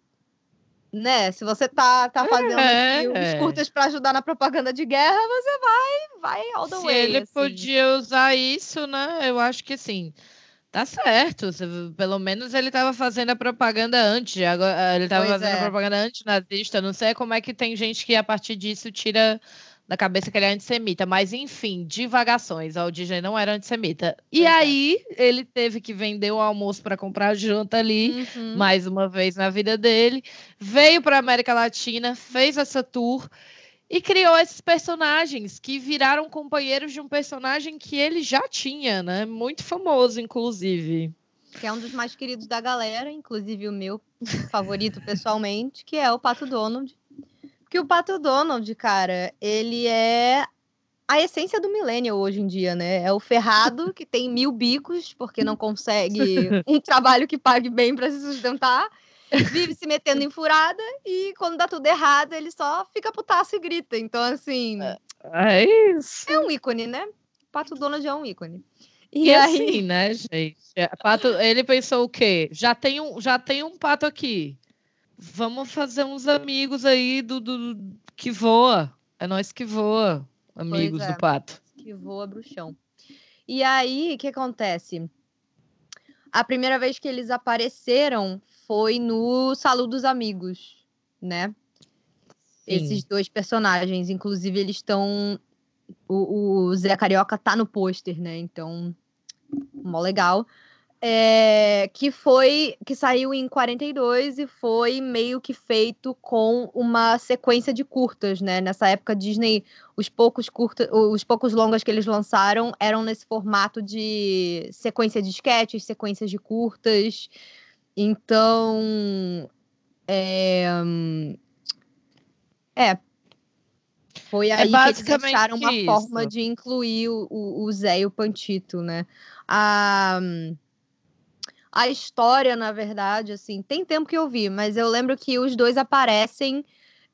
Né, se você tá, tá fazendo É. aqui uns curtas para ajudar na propaganda de guerra, você vai, vai all the Se way. ele assim. podia usar isso, né? Eu acho que assim, tá certo. Pelo menos ele estava fazendo a propaganda antes. Agora, ele estava fazendo é. a propaganda antinazista. Não sei como é que tem gente que a partir disso tira da cabeça que ele é antissemita. Mas, enfim, divagações. O Disney não era antissemita. E Pois é. aí, ele teve que vender o almoço para comprar janta ali Uhum. mais uma vez na vida dele, veio para América Latina, fez essa tour e criou esses personagens que viraram companheiros de um personagem que ele já tinha, né? Muito famoso, inclusive. que é um dos mais queridos da galera, inclusive o meu favorito pessoalmente, que é o Pato Donald. Porque o Pato Donald, cara, ele é a essência do millennial hoje em dia, né? É o ferrado que tem mil bicos porque não consegue um trabalho que pague bem para se sustentar, vive se metendo em furada e quando dá tudo errado ele só fica putaço e grita. Então, assim, É isso. é um ícone, né? O Pato Donald é um ícone. E, E, aí, assim, né, gente? É, Pato, ele pensou o quê? Já tem um, já tem um pato aqui. Vamos fazer uns amigos aí do, do que voa. É nós que voa, amigos é. do pato. que voa bruxão. E aí, o que acontece? A primeira vez que eles apareceram foi no Salu dos Amigos, né? Esses dois personagens. Inclusive, eles estão. O, o Zé Carioca tá no pôster, né? Então, mó legal. É, que foi. Que saiu em 42 e foi meio que feito com uma sequência de curtas, né? Nessa época, Disney os poucos curta, os poucos longas que eles lançaram eram nesse formato de sequência de sketches, sequências de curtas. Então, é, é foi aí que eles acharam uma isso. forma de incluir o, o, o Zé e o Pantito, né? A, a história, na verdade, assim, tem tempo que eu vi, mas eu lembro que os dois aparecem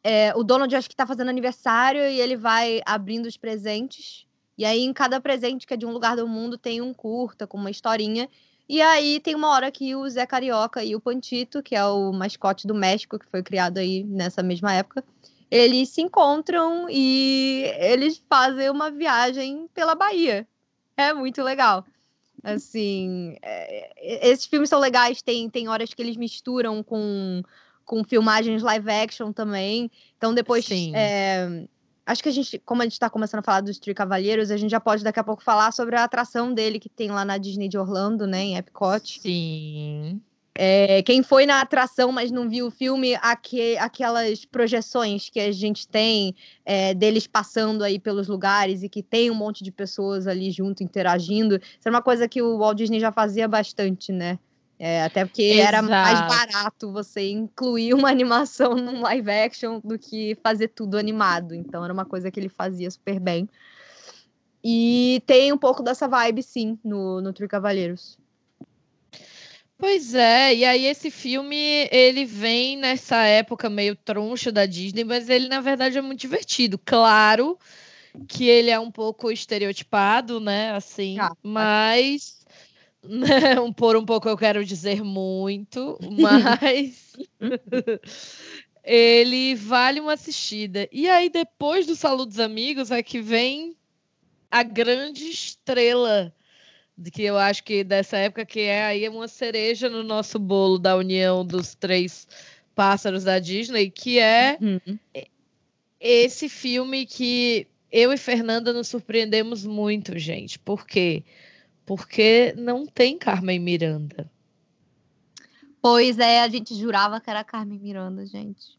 é, o Donald acho que tá fazendo aniversário e ele vai abrindo os presentes. E aí, em cada presente que é de um lugar do mundo, tem um curta com uma historinha. E aí tem uma hora que o Zé Carioca e o Pantito, que é o mascote do México, que foi criado aí nessa mesma época, eles se encontram e eles fazem uma viagem pela Bahia. É muito legal. Assim, é, esses filmes são legais, tem, tem horas que eles misturam com com filmagens live action também. Então depois, Sim. é, acho que a gente, como a gente está começando a falar dos Tree Cavalheiros, a gente já pode daqui a pouco falar sobre a atração dele que tem lá na Disney de Orlando, né, em Epcot. Sim. É, quem foi na atração, mas não viu o filme, aque, aquelas projeções que a gente tem é, deles passando aí pelos lugares e que tem um monte de pessoas ali junto interagindo. Isso é uma coisa que o Walt Disney já fazia bastante, né? É, até porque era mais Exato. barato você incluir uma animação num live action do que fazer tudo animado. Então era uma coisa que ele fazia super bem. E tem um pouco dessa vibe, sim, no, no Tree Cavaleiros. Pois é, e aí esse filme, ele vem nessa época meio troncha da Disney, mas ele na verdade é muito divertido. Claro que ele é um pouco estereotipado, né, assim, Ah, mas um- por um pouco eu quero dizer muito, mas ele vale uma assistida. E aí depois do Saludo dos Amigos é que vem a grande estrela de que eu acho que dessa época que é aí uma cereja no nosso bolo da união dos três pássaros da Disney, que é esse filme que eu e Fernanda nos surpreendemos muito, gente. Por quê? Porque não tem Carmen Miranda. Pois é, a gente jurava que era Carmen Miranda, gente.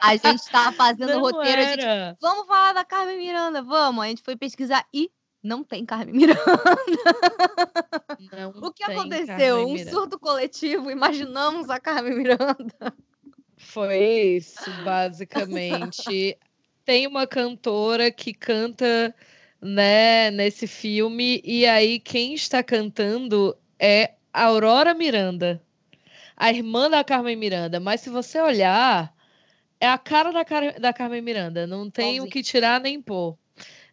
A gente tava fazendo o Não roteiro, gente, vamos falar da Carmen Miranda, vamos. A gente foi pesquisar e não tem Carmen Miranda. Não O que aconteceu? Um surto coletivo, imaginamos a Carmen Miranda. Foi isso, basicamente. Tem uma cantora que canta, né, nesse filme, e aí quem está cantando é Aurora Miranda, a irmã da Carmen Miranda. Mas se você olhar, é a cara da, Car da Carmen Miranda. Não tem o que tirar nem pôr.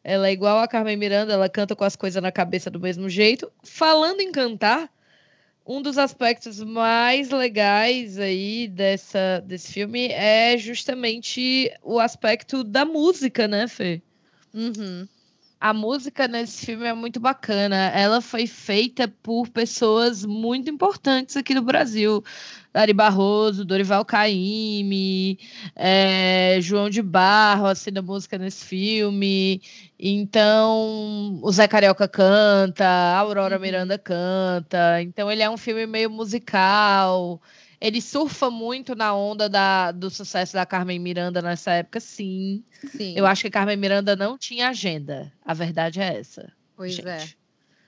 Ela é igual a Carmen Miranda, ela canta com as coisas na cabeça do mesmo jeito. Falando em cantar, um dos aspectos mais legais aí dessa, desse filme é justamente o aspecto da música, né, Fê? Uhum. A música nesse filme é muito bacana. Ela foi feita por pessoas muito importantes aqui no Brasil. Dari Barroso, Dorival Caymmi, é, João de Barro assina música nesse filme. Então, o Zé Carioca canta, a Aurora uhum. Miranda canta. Então, ele é um filme meio musical. Ele surfa muito na onda da, do sucesso da Carmen Miranda nessa época, sim. sim. Eu acho que a Carmen Miranda não tinha agenda. A verdade é essa. Pois gente. é.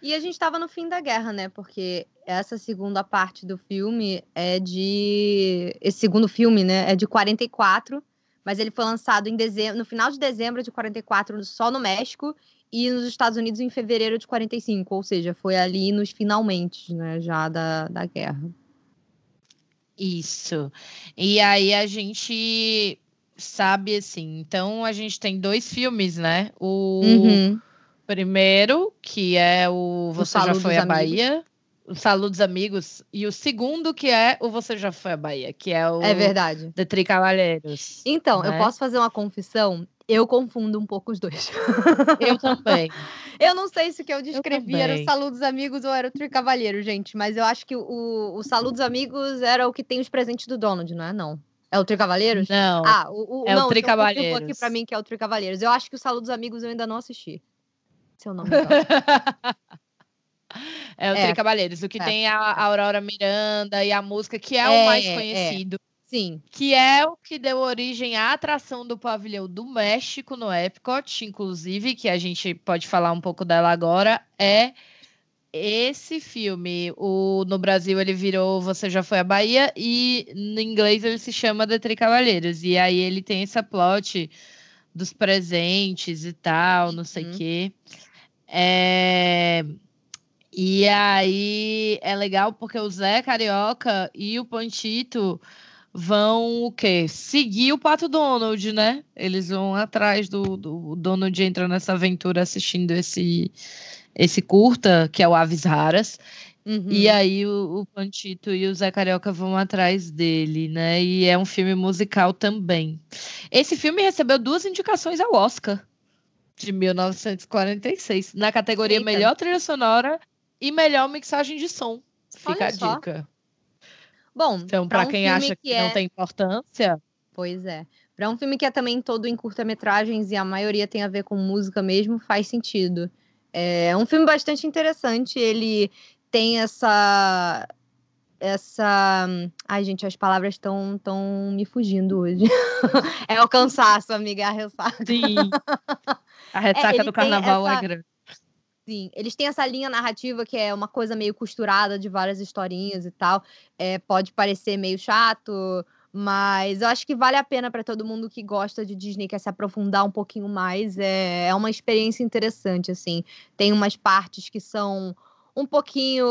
E a gente estava no fim da guerra, né? Porque essa segunda parte do filme é de. Esse segundo filme, né? É de 44, mas ele foi lançado em dezembro, no final de dezembro de 44, só no México, e nos Estados Unidos em fevereiro de 45, ou seja, foi ali nos finalmente, né? Já da, da guerra. Isso. E aí a gente sabe assim. Então a gente tem dois filmes, né? O. Uhum primeiro, que é o Você o Já Foi à Bahia. O Saludos Amigos. E o segundo, que é o Você Já Foi à Bahia, que é o. É verdade. The Tri Cavalheiros. Então, né? eu posso fazer uma confissão? Eu confundo um pouco os dois. Eu também. eu não sei se o que eu descrevi eu era o Saludos Amigos ou era o Tri Cavalheiro, gente, mas eu acho que o, o Saludos Amigos era o que tem os presentes do Donald, não é? Não. É o Tri Cavaleiros? Não. Ah, o, o é não, o Tri Cavaleiros. Então, aqui pra mim que é o Tri Cavaleiros. Eu acho que o Saludos Amigos eu ainda não assisti seu nome. é o é. Tricabaleiros. O que é. tem a Aurora Miranda e a música, que é, é o mais é. conhecido. Sim. Que é o que deu origem à atração do pavilhão do México no Epcot, inclusive, que a gente pode falar um pouco dela agora, é esse filme. O, no Brasil ele virou Você Já Foi à Bahia e no inglês ele se chama The Three Cavaleiros. E aí ele tem essa plot dos presentes e tal, não sei o uhum. quê. É... E aí é legal porque o Zé Carioca e o Pantito vão o quê? Seguir o Pato Donald, né? Eles vão atrás do, do Donald entra nessa aventura assistindo esse esse curta, que é o Aves Raras. Uhum. E aí o, o Pantito e o Zé Carioca vão atrás dele, né? E é um filme musical também. Esse filme recebeu duas indicações ao Oscar de 1946, na categoria Eita. Melhor Trilha Sonora e Melhor Mixagem de Som. Fica Olha a só. dica. Bom, então para um quem acha que, que é... não tem importância, pois é. Para um filme que é também todo em curta-metragens e a maioria tem a ver com música mesmo, faz sentido. É um filme bastante interessante. Ele tem essa essa. Ai, gente, as palavras estão tão me fugindo hoje. é o cansaço, amiga, a ressaca. Sim. A ressaca é, do carnaval é essa... é grande. Sim, eles têm essa linha narrativa que é uma coisa meio costurada de várias historinhas e tal. É, pode parecer meio chato, mas eu acho que vale a pena para todo mundo que gosta de Disney, quer se aprofundar um pouquinho mais. É, é uma experiência interessante, assim. Tem umas partes que são um pouquinho.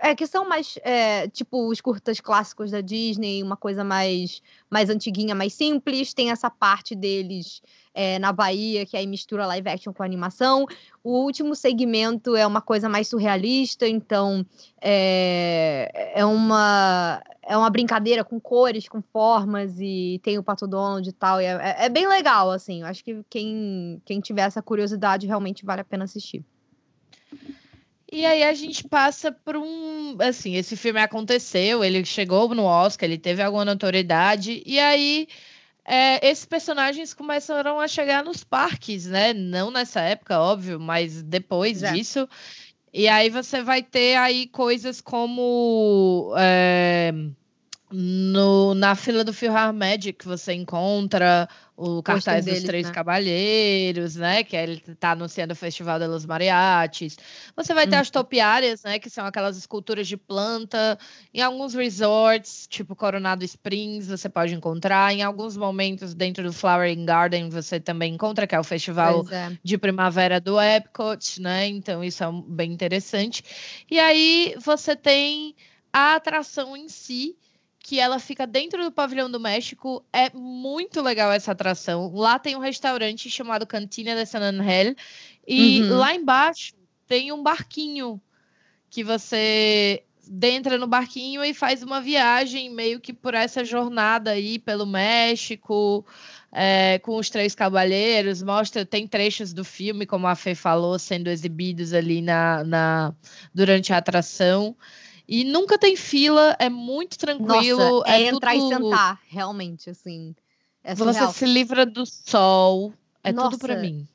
É, que são mais. É, tipo, os curtas clássicos da Disney, uma coisa mais, mais antiguinha, mais simples. Tem essa parte deles é, na Bahia, que aí mistura live action com animação. O último segmento é uma coisa mais surrealista, então é, é, uma, é uma brincadeira com cores, com formas, e tem o Pato Donald e tal. E é, é, é bem legal, assim. Eu acho que quem, quem tiver essa curiosidade realmente vale a pena assistir. E aí a gente passa por um. Assim, esse filme aconteceu, ele chegou no Oscar, ele teve alguma notoriedade, e aí é, esses personagens começaram a chegar nos parques, né? Não nessa época, óbvio, mas depois é. disso. E aí você vai ter aí coisas como. É, No, na fila do Philharmonic você encontra o cartaz dos Três né? Cabalheiros, né? Que ele está anunciando o Festival de los Mariachis. Você vai ter as uhum. topiárias, né? Que são aquelas esculturas de planta. Em alguns resorts, tipo Coronado Springs, você pode encontrar. Em alguns momentos, dentro do Flowering Garden, você também encontra, que é o festival é. de primavera do Epcot, né? Então, isso é bem interessante. E aí, você tem a atração em si, que ela fica dentro do pavilhão do México. É muito legal essa atração. Lá tem um restaurante chamado Cantina de San Angel e uhum. lá embaixo tem um barquinho que você entra no barquinho e faz uma viagem meio que por essa jornada aí pelo México. É, com os três cavalheiros, mostra, tem trechos do filme, como a Fê falou, sendo exibidos ali na, na durante a atração. E nunca tem fila, é muito tranquilo. Nossa, é, é entrar tudo... e sentar, realmente, assim. É Você se livra do sol. É Nossa, tudo para mim.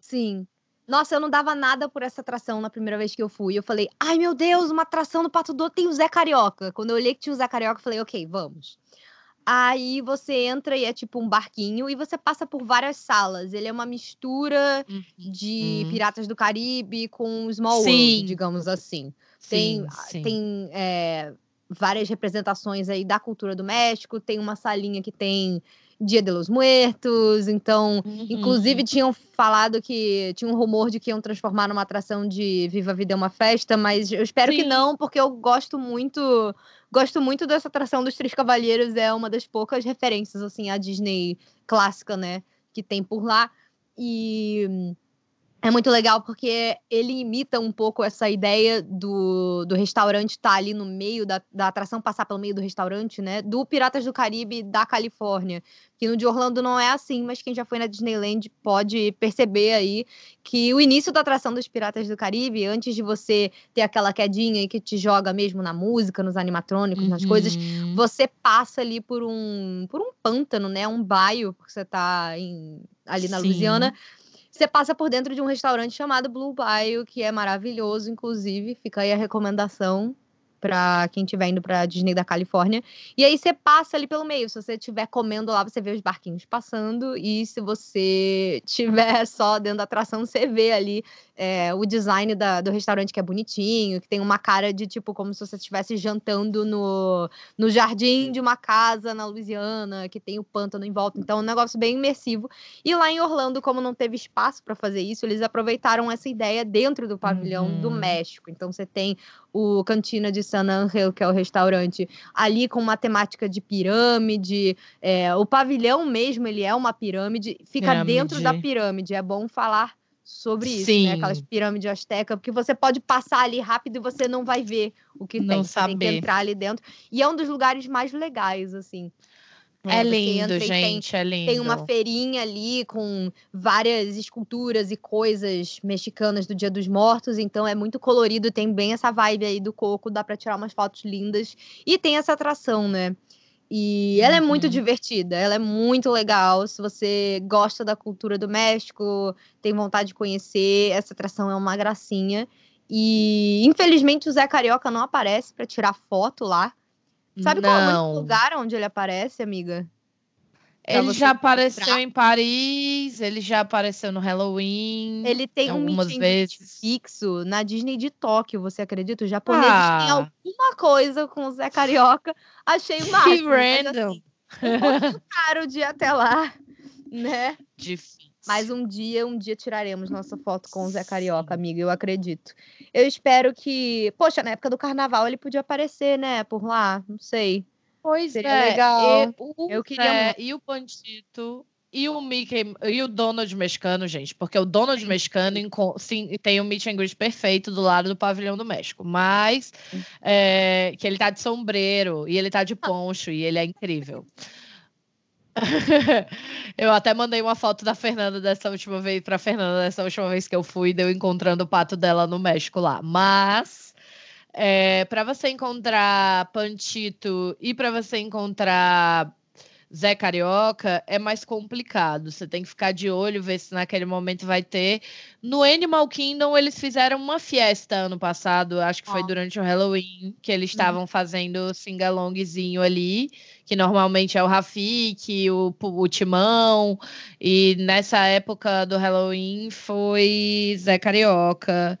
Sim. Nossa, eu não dava nada por essa atração na primeira vez que eu fui. Eu falei, ai meu Deus, uma atração do Pato Doce tem o Zé Carioca. Quando eu olhei que tinha o Zé Carioca, eu falei, ok, vamos. Aí você entra e é tipo um barquinho e você passa por várias salas. Ele é uma mistura uhum. de uhum. Piratas do Caribe com Small Sim. World, digamos assim. Tem, sim, tem é, várias representações aí da cultura do México, tem uma salinha que tem Dia de los Muertos, então, uhum. inclusive tinham falado que tinha um rumor de que iam transformar numa atração de Viva a Vida é uma festa, mas eu espero Sim. que não, porque eu gosto muito, gosto muito dessa atração dos Três Cavalheiros, é uma das poucas referências assim à Disney clássica, né, que tem por lá. E é muito legal porque ele imita um pouco essa ideia do, do restaurante estar tá ali no meio da, da atração, passar pelo meio do restaurante, né? Do Piratas do Caribe da Califórnia. Que no de Orlando não é assim, mas quem já foi na Disneyland pode perceber aí que o início da atração dos Piratas do Caribe, antes de você ter aquela quedinha que te joga mesmo na música, nos animatrônicos, uhum. nas coisas, você passa ali por um, por um pântano, né? Um baio, porque você tá em, ali na Sim. Louisiana você passa por dentro de um restaurante chamado Blue Bayou, que é maravilhoso, inclusive. Fica aí a recomendação para quem estiver indo para Disney da Califórnia. E aí você passa ali pelo meio. Se você estiver comendo lá, você vê os barquinhos passando. E se você estiver só dentro da atração, você vê ali é, o design da, do restaurante que é bonitinho, que tem uma cara de tipo como se você estivesse jantando no, no jardim de uma casa na Louisiana, que tem o pântano em volta. Então é um negócio bem imersivo. E lá em Orlando, como não teve espaço para fazer isso, eles aproveitaram essa ideia dentro do pavilhão uhum. do México. Então você tem o Cantina de San Angel, que é o restaurante, ali com uma temática de pirâmide. É, o pavilhão mesmo, ele é uma pirâmide, fica pirâmide. dentro da pirâmide. É bom falar sobre isso, Sim. né? Aquelas pirâmides astecas, porque você pode passar ali rápido e você não vai ver o que não tem. Você saber. tem que entrar ali dentro. E é um dos lugares mais legais, assim. É, é lindo, gente, tem, é lindo. Tem uma feirinha ali com várias esculturas e coisas mexicanas do Dia dos Mortos, então é muito colorido, tem bem essa vibe aí do coco, dá para tirar umas fotos lindas. E tem essa atração, né? E ela é muito uhum. divertida, ela é muito legal. Se você gosta da cultura do México, tem vontade de conhecer, essa atração é uma gracinha. E infelizmente o Zé Carioca não aparece para tirar foto lá. Sabe não. qual é o lugar onde ele aparece, amiga? Ele já apareceu comprar. em Paris, ele já apareceu no Halloween. Ele tem um meeting vezes. fixo na Disney de Tóquio, você acredita? Os japoneses ah. têm alguma coisa com o Zé Carioca. Achei o máximo. Que random. Assim, um pouquinho caro de ir até lá, né? Difícil. Mas um dia, um dia tiraremos nossa foto com o Zé Carioca, amiga, eu acredito. Eu espero que. Poxa, na época do carnaval ele podia aparecer, né? Por lá, não sei. Pois Seria é. legal. E, o eu queria. É, e o Pantito. E o Mickey e o Donald mexicano, gente, porque o Donald mexicano sim, tem um meet and greet perfeito do lado do pavilhão do México, mas é, que ele tá de sombreiro e ele tá de poncho e ele é incrível. eu até mandei uma foto da Fernanda dessa última vez para Fernanda dessa última vez que eu fui, deu encontrando o pato dela no México lá. Mas é, para você encontrar Pantito e para você encontrar Zé Carioca, é mais complicado. Você tem que ficar de olho, ver se naquele momento vai ter. No Animal Kingdom, eles fizeram uma fiesta ano passado, acho que foi durante o Halloween, que eles uhum. estavam uhum. fazendo singalongzinho ali, que normalmente é o Rafik, o, o Timão, e nessa época do Halloween foi Zé Carioca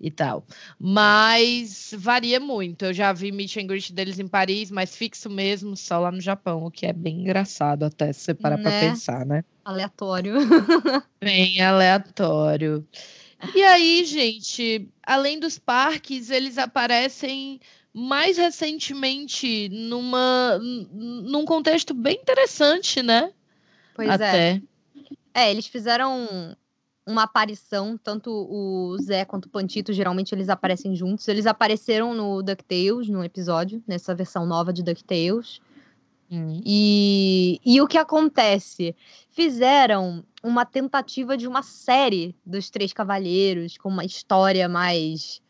e tal. Mas varia muito. Eu já vi meet and greet deles em Paris, mas fixo mesmo só lá no Japão, o que é bem engraçado até se você parar né? para pensar, né? Aleatório. bem aleatório. E aí, gente, além dos parques, eles aparecem mais recentemente numa num contexto bem interessante, né? Pois é. Até. é. É, eles fizeram uma aparição, tanto o Zé quanto o Pantito, geralmente eles aparecem juntos. Eles apareceram no DuckTales, no episódio, nessa versão nova de DuckTales. Hum. E, e o que acontece? Fizeram uma tentativa de uma série dos Três Cavalheiros, com uma história mais.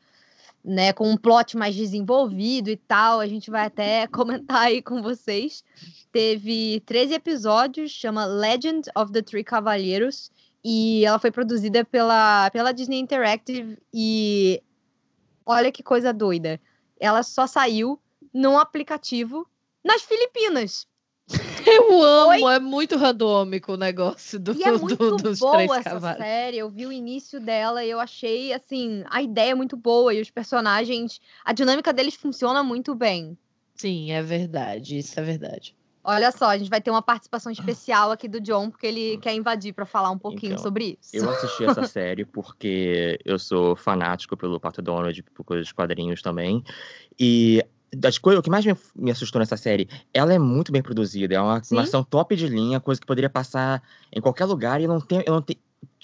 Né, com um plot mais desenvolvido e tal. A gente vai até comentar aí com vocês. Teve 13 episódios, chama Legend of the Three Cavalheiros. E ela foi produzida pela, pela Disney Interactive e olha que coisa doida. Ela só saiu num aplicativo nas Filipinas. Eu amo, Oi? é muito randômico o negócio do, e é muito do, dos boa três essa cavalos. série. Eu vi o início dela e eu achei assim a ideia muito boa e os personagens, a dinâmica deles funciona muito bem. Sim, é verdade, isso é verdade. Olha só, a gente vai ter uma participação especial aqui do John, porque ele quer invadir para falar um pouquinho então, sobre isso. Eu assisti essa série porque eu sou fanático pelo Pato Donald, por coisas de quadrinhos também. E das coisas, o que mais me, me, assustou nessa série, ela é muito bem produzida, é uma animação top de linha, coisa que poderia passar em qualquer lugar e não tem, eu não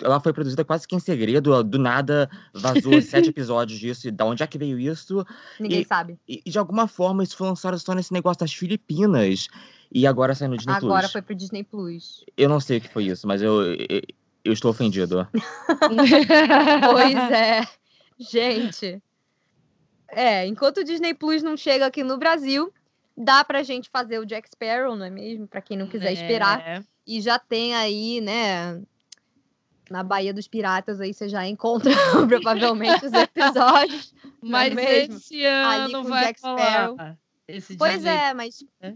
ela foi produzida quase que em segredo, do nada vazou sete episódios disso, e da onde é que veio isso? Ninguém e, sabe. E, de alguma forma isso foi lançado só nesse negócio das Filipinas, e agora saiu no Disney agora Plus. Agora foi pro Disney Plus. Eu não sei o que foi isso, mas eu, eu, eu estou ofendido. pois é. Gente. É, enquanto o Disney Plus não chega aqui no Brasil, dá pra gente fazer o Jack Sparrow, não é mesmo? Pra quem não quiser é. esperar. E já tem aí, né, na Baía dos Piratas aí você já encontra provavelmente os episódios. É mas é esse ano vai Jack Sparrow. Pois é, mas é?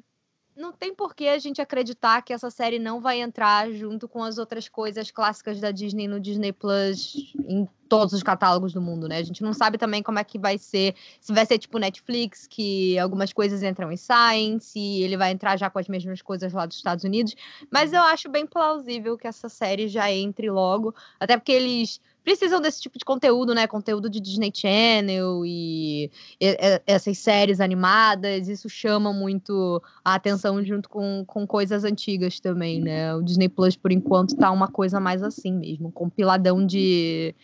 Não tem por que a gente acreditar que essa série não vai entrar junto com as outras coisas clássicas da Disney no Disney Plus em todos os catálogos do mundo, né? A gente não sabe também como é que vai ser, se vai ser tipo Netflix, que algumas coisas entram e saem, se ele vai entrar já com as mesmas coisas lá dos Estados Unidos, mas eu acho bem plausível que essa série já entre logo, até porque eles precisam desse tipo de conteúdo, né? Conteúdo de Disney Channel e, essas séries animadas. Isso chama muito a atenção junto com, com coisas antigas também, né? O Disney Plus, por enquanto, tá uma coisa mais assim mesmo, um compiladão de,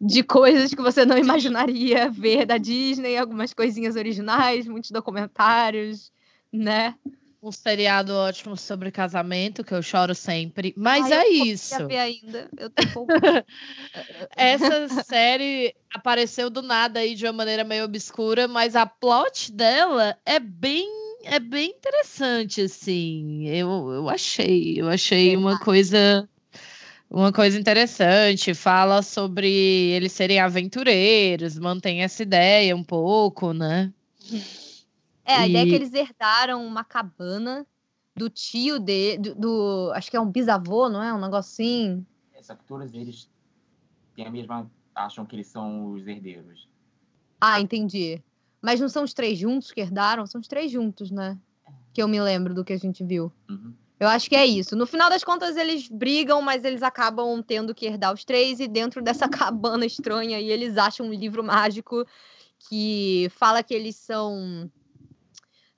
de coisas que você não imaginaria ver da Disney, algumas coisinhas originais, muitos documentários, né? Um seriado ótimo sobre casamento, que eu choro sempre. Mas Ai, é eu isso. Ver ainda. Eu tô pouco... Essa série apareceu do nada aí de uma maneira meio obscura, mas a plot dela é bem é bem interessante assim. Eu, eu achei, eu achei uma coisa uma coisa interessante, fala sobre eles serem aventureiros, mantém essa ideia um pouco, né? É, a e... ideia é que eles herdaram uma cabana do tio de, do, do, Acho que é um bisavô, não é? Um negócio assim. É, só que todos eles têm a mesma. acham que eles são os herdeiros. Ah, entendi. Mas não são os três juntos que herdaram? São os três juntos, né? Que eu me lembro do que a gente viu. Uhum. Eu acho que é isso. No final das contas, eles brigam, mas eles acabam tendo que herdar os três, e dentro dessa cabana estranha aí, eles acham um livro mágico que fala que eles são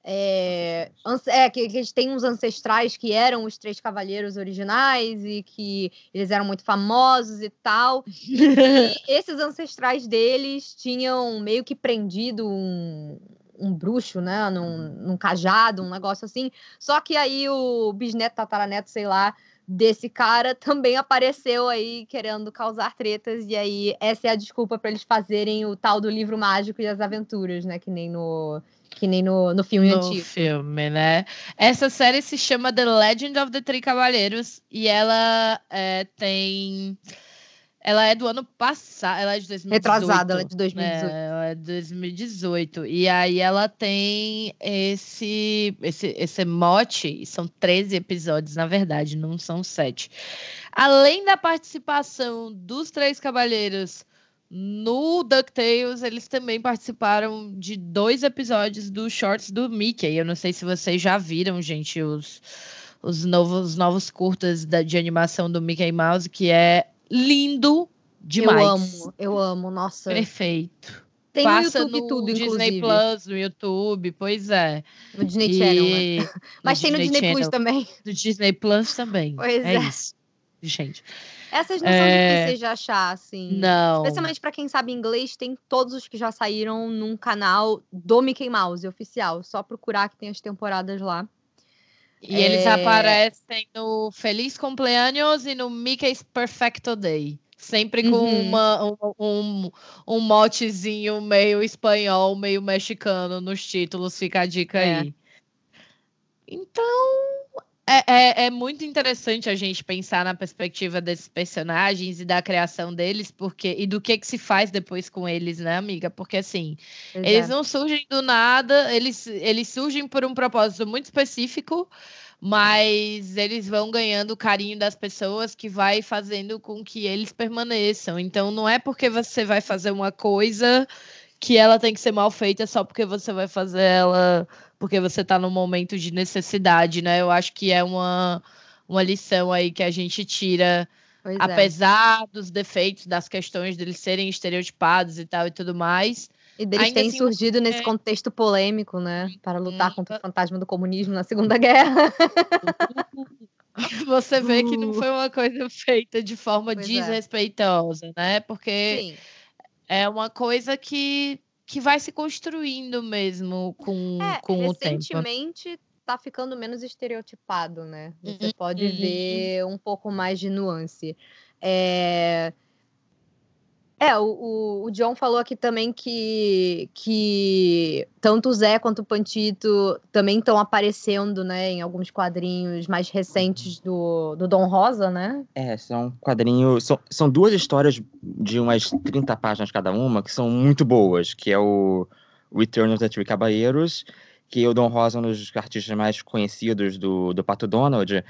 é, é que, que, eles têm uns ancestrais que eram os três cavaleiros originais e que eles eram muito famosos e tal. e esses ancestrais deles tinham meio que prendido um, um bruxo, né, num, num, cajado, um negócio assim. Só que aí o bisneto, tataraneto, sei lá, desse cara também apareceu aí querendo causar tretas e aí essa é a desculpa para eles fazerem o tal do livro mágico e as aventuras, né, que nem no que nem no, no filme no antigo. filme, né? Essa série se chama The Legend of the Three Cavaleiros e ela é, tem ela é do ano passado, ela é de 2018. Retrasada, ela é de 2018. É, ela é de 2018. E aí ela tem esse, esse, esse mote, são 13 episódios, na verdade, não são sete. Além da participação dos Três Cavaleiros no DuckTales, eles também participaram de dois episódios dos shorts do Mickey. Eu não sei se vocês já viram, gente, os, os, novos, novos curtas da, de animação do Mickey Mouse, que é lindo demais. Eu amo, eu amo, nossa. Perfeito. Tem Passa no YouTube tudo, Disney inclusive. Plus, no YouTube, pois é. No Disney E- Channel, né? Mas tem no Disney Disney Plus Channel. também. Do Disney Plus também. Pois é, é. isso. Gente, Essas não são É. difíceis de achar, assim. não. Especialmente pra quem sabe inglês, tem todos os que já saíram num canal do Mickey Mouse oficial. Só procurar que tem as temporadas lá. E eles É. aparecem no Feliz Cumpleaños e no Mickey's Perfecto Day. Sempre com Uhum. uma, um, um, um motezinho meio espanhol, meio mexicano nos títulos, fica a dica É. aí. Então, é, é, é muito interessante a gente pensar na perspectiva desses personagens e da criação deles, porque e do que que se faz depois com eles, né, amiga? Porque assim, Pois eles não surgem do nada, eles, eles surgem por um propósito muito específico, mas eles vão ganhando o carinho das pessoas que vai fazendo com que eles permaneçam. Então não é porque você vai fazer uma coisa que ela tem que ser mal feita só porque você vai fazer ela porque você está num momento de necessidade, né? Eu acho que é uma, uma lição aí que a gente tira Pois é. apesar dos defeitos, das questões deles serem estereotipados e tal e tudo mais, E deles terem assim, surgido nesse é- contexto polêmico, né? Para lutar contra o fantasma do comunismo na Segunda Guerra. você vê que não foi uma coisa feita de forma Pois é. desrespeitosa, né? Porque Sim. É uma coisa que, que vai se construindo mesmo com, É, com o tempo. recentemente tá ficando menos estereotipado, né? Você Uhum, pode ver um pouco mais de nuance. É, é o, o, John falou aqui também que, que tanto o Zé quanto o Pantito também estão aparecendo, né, em alguns quadrinhos mais recentes do, do Dom Rosa, né? É, são quadrinhos. São, são duas histórias de umas 30 páginas cada uma que são muito boas, que é o Return of the Three Caballeros, que o Don Rosa é um dos artistas mais conhecidos do, do Pato Donald.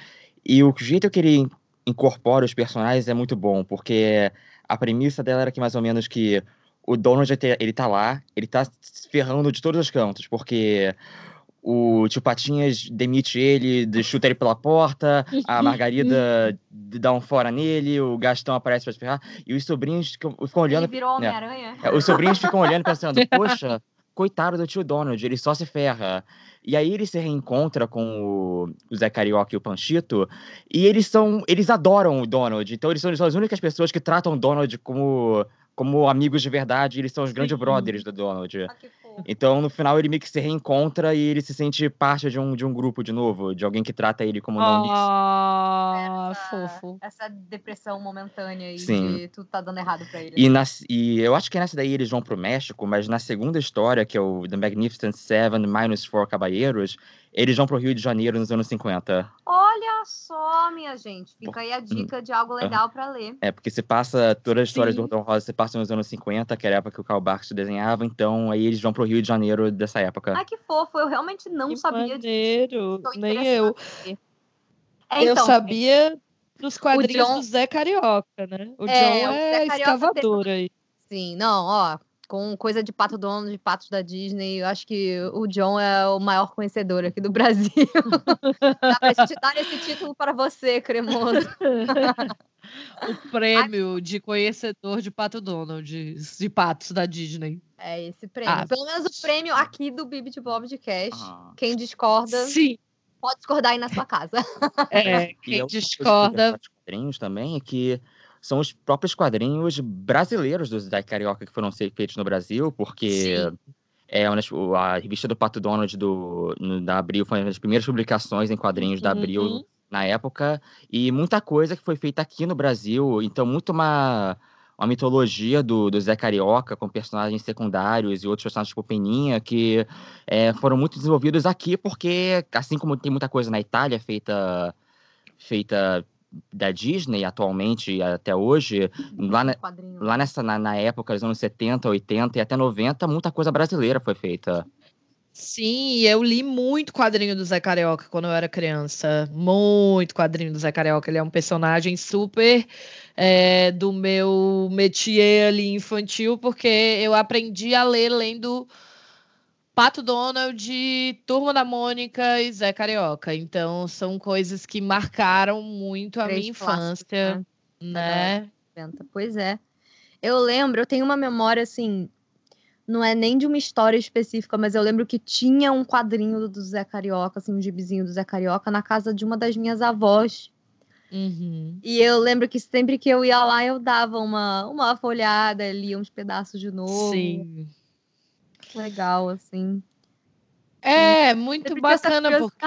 E o jeito que ele incorpora os personagens é muito bom, porque a premissa dela era que mais ou menos que o Donald ele- ele tá lá, ele tá se ferrando de todos os cantos, porque o tio Patinhas demite ele, de- chuta ele pela porta, a Margarida dá um fora nele, o Gastão aparece pra se ferrar, e os sobrinhos ficam, olhando. Ele virou né, Homem-Aranha. é, Os sobrinhos ficam olhando pensando, poxa, coitado do tio Donald, ele só se ferra. E aí ele se reencontra com o, o Zé Carioca e o Panchito, e eles são. Eles adoram o Donald. Então eles são, eles são as únicas pessoas que tratam o Donald como, como amigos de verdade, eles são os grandes Sim. brothers do Donald. Ah, que. Então, no final, ele meio que se reencontra e ele se sente parte de um, de um grupo de novo, de alguém que trata ele como não Ah, Essa- fofo. Essa depressão momentânea aí Sim. de tudo tá dando errado pra ele. E, na, e eu acho que nessa daí eles vão pro México, mas na segunda história, que é o The Magnificent Seven Minus Four Caballeros, eles vão pro Rio de Janeiro nos anos 50. Olha só, minha gente. Fica aí a dica de algo legal pra ler. É, porque se passa, todas as histórias Sim. do Don Rosa se passam nos anos 50, que era a época que o Karl Barks desenhava, então aí eles vão pro Rio de Janeiro dessa época. Ai, que fofo. Eu realmente não Que sabia disso. maneiro. Nem eu. É, eu então, sabia dos quadrinhos John- do Zé Carioca, né? O É, John o Zé é Carioca escavador aí. Sim, não, ó. Com coisa de pato dono, de patos da Disney, eu acho que o John é o maior conhecedor aqui do Brasil. Dá pra gente dar esse título para você, cremoso. o prêmio de conhecedor de Pato Donald, de patos da Disney. É esse prêmio. Ah. Pelo menos o prêmio aqui do Bibi de Bob de Cash. Ah. Quem discorda, Sim, pode discordar aí na sua casa. é, quem discorda. quadrinhos também é que são os próprios quadrinhos brasileiros do Zé Carioca que foram feitos no Brasil, porque Sim. é a revista do Pato Donald do, no- da Abril foi uma das primeiras publicações em quadrinhos da Abril Uhum. na época, e muita coisa que foi feita aqui no Brasil, então muito uma, uma mitologia do, do Zé Carioca com personagens secundários e outros personagens tipo Peninha, que é, foram muito desenvolvidos aqui, porque assim como tem muita coisa na Itália feita feita da Disney atualmente e até hoje, lá, na, lá nessa, na, na, época dos anos 70, 80 e até 90, muita coisa brasileira foi feita. Sim, eu li muito quadrinho do Zé Carioca quando eu era criança. Muito quadrinho do Zé Carioca. Ele é um personagem super é, do meu métier ali infantil, porque eu aprendi a ler lendo Pato Donald, Turma da Mônica e Zé Carioca. Então, são coisas que marcaram muito a Três minha infância, né? né? Pois é. Eu lembro, eu tenho uma memória assim, não é nem de uma história específica, mas eu lembro que tinha um quadrinho do Zé Carioca, assim, um gibizinho do Zé Carioca, na casa de uma das minhas avós. Uhum. E eu lembro que sempre que eu ia lá, eu dava uma, uma folhada, lia uns pedaços de novo. Sim legal, assim. É, muito bacana porque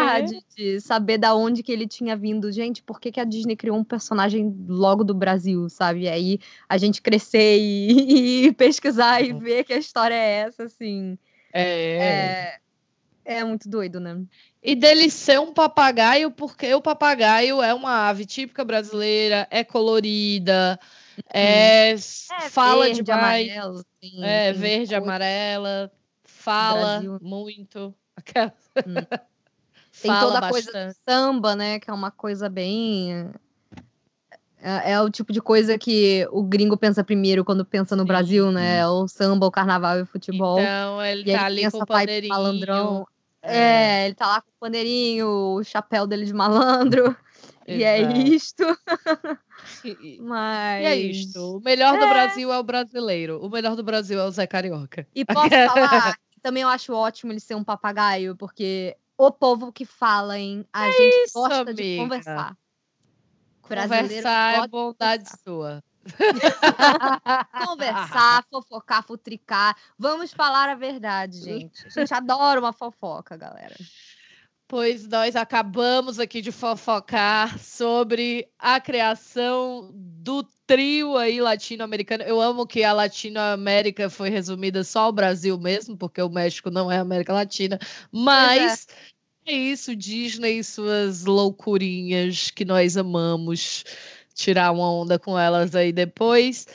de saber da onde que ele tinha vindo. Gente, por que, que a Disney criou um personagem logo do Brasil, sabe? E aí a gente crescer e, e pesquisar e ver que a história é essa, assim. É. é. É muito doido, né? E dele ser um papagaio, porque o papagaio é uma ave típica brasileira, é colorida, é, é fala verde, demais. Amarelo, sim, é, verde, amarela, fala Brasil. muito. Hum. Tem toda a coisa do samba, né? Que é uma coisa bem. É, é, o tipo de coisa que o gringo pensa primeiro quando pensa no sim, Brasil, né? É o samba, o carnaval e o futebol. Então, ele e tá ali com o pandeirinho. Malandrão. É. é, ele tá lá com o pandeirinho, o chapéu dele de malandro. E é isto. Mas. E é isto. O melhor é... do Brasil é o brasileiro. O melhor do Brasil é o Zé Carioca. E posso falar, também eu acho ótimo ele ser um papagaio, porque o povo que fala, hein? A é gente isso, gosta amiga. de conversar. Conversar é bondade conversar. sua. Conversar, fofocar, futricar. Vamos falar a verdade, gente. A gente adora uma fofoca, galera. Pois nós acabamos aqui de fofocar sobre a criação do trio aí latino-americano. Eu amo que a Latinoamérica foi resumida só ao Brasil mesmo, porque o México não é América Latina. Mas é. é isso, Disney e suas loucurinhas que nós amamos tirar uma onda com elas aí depois.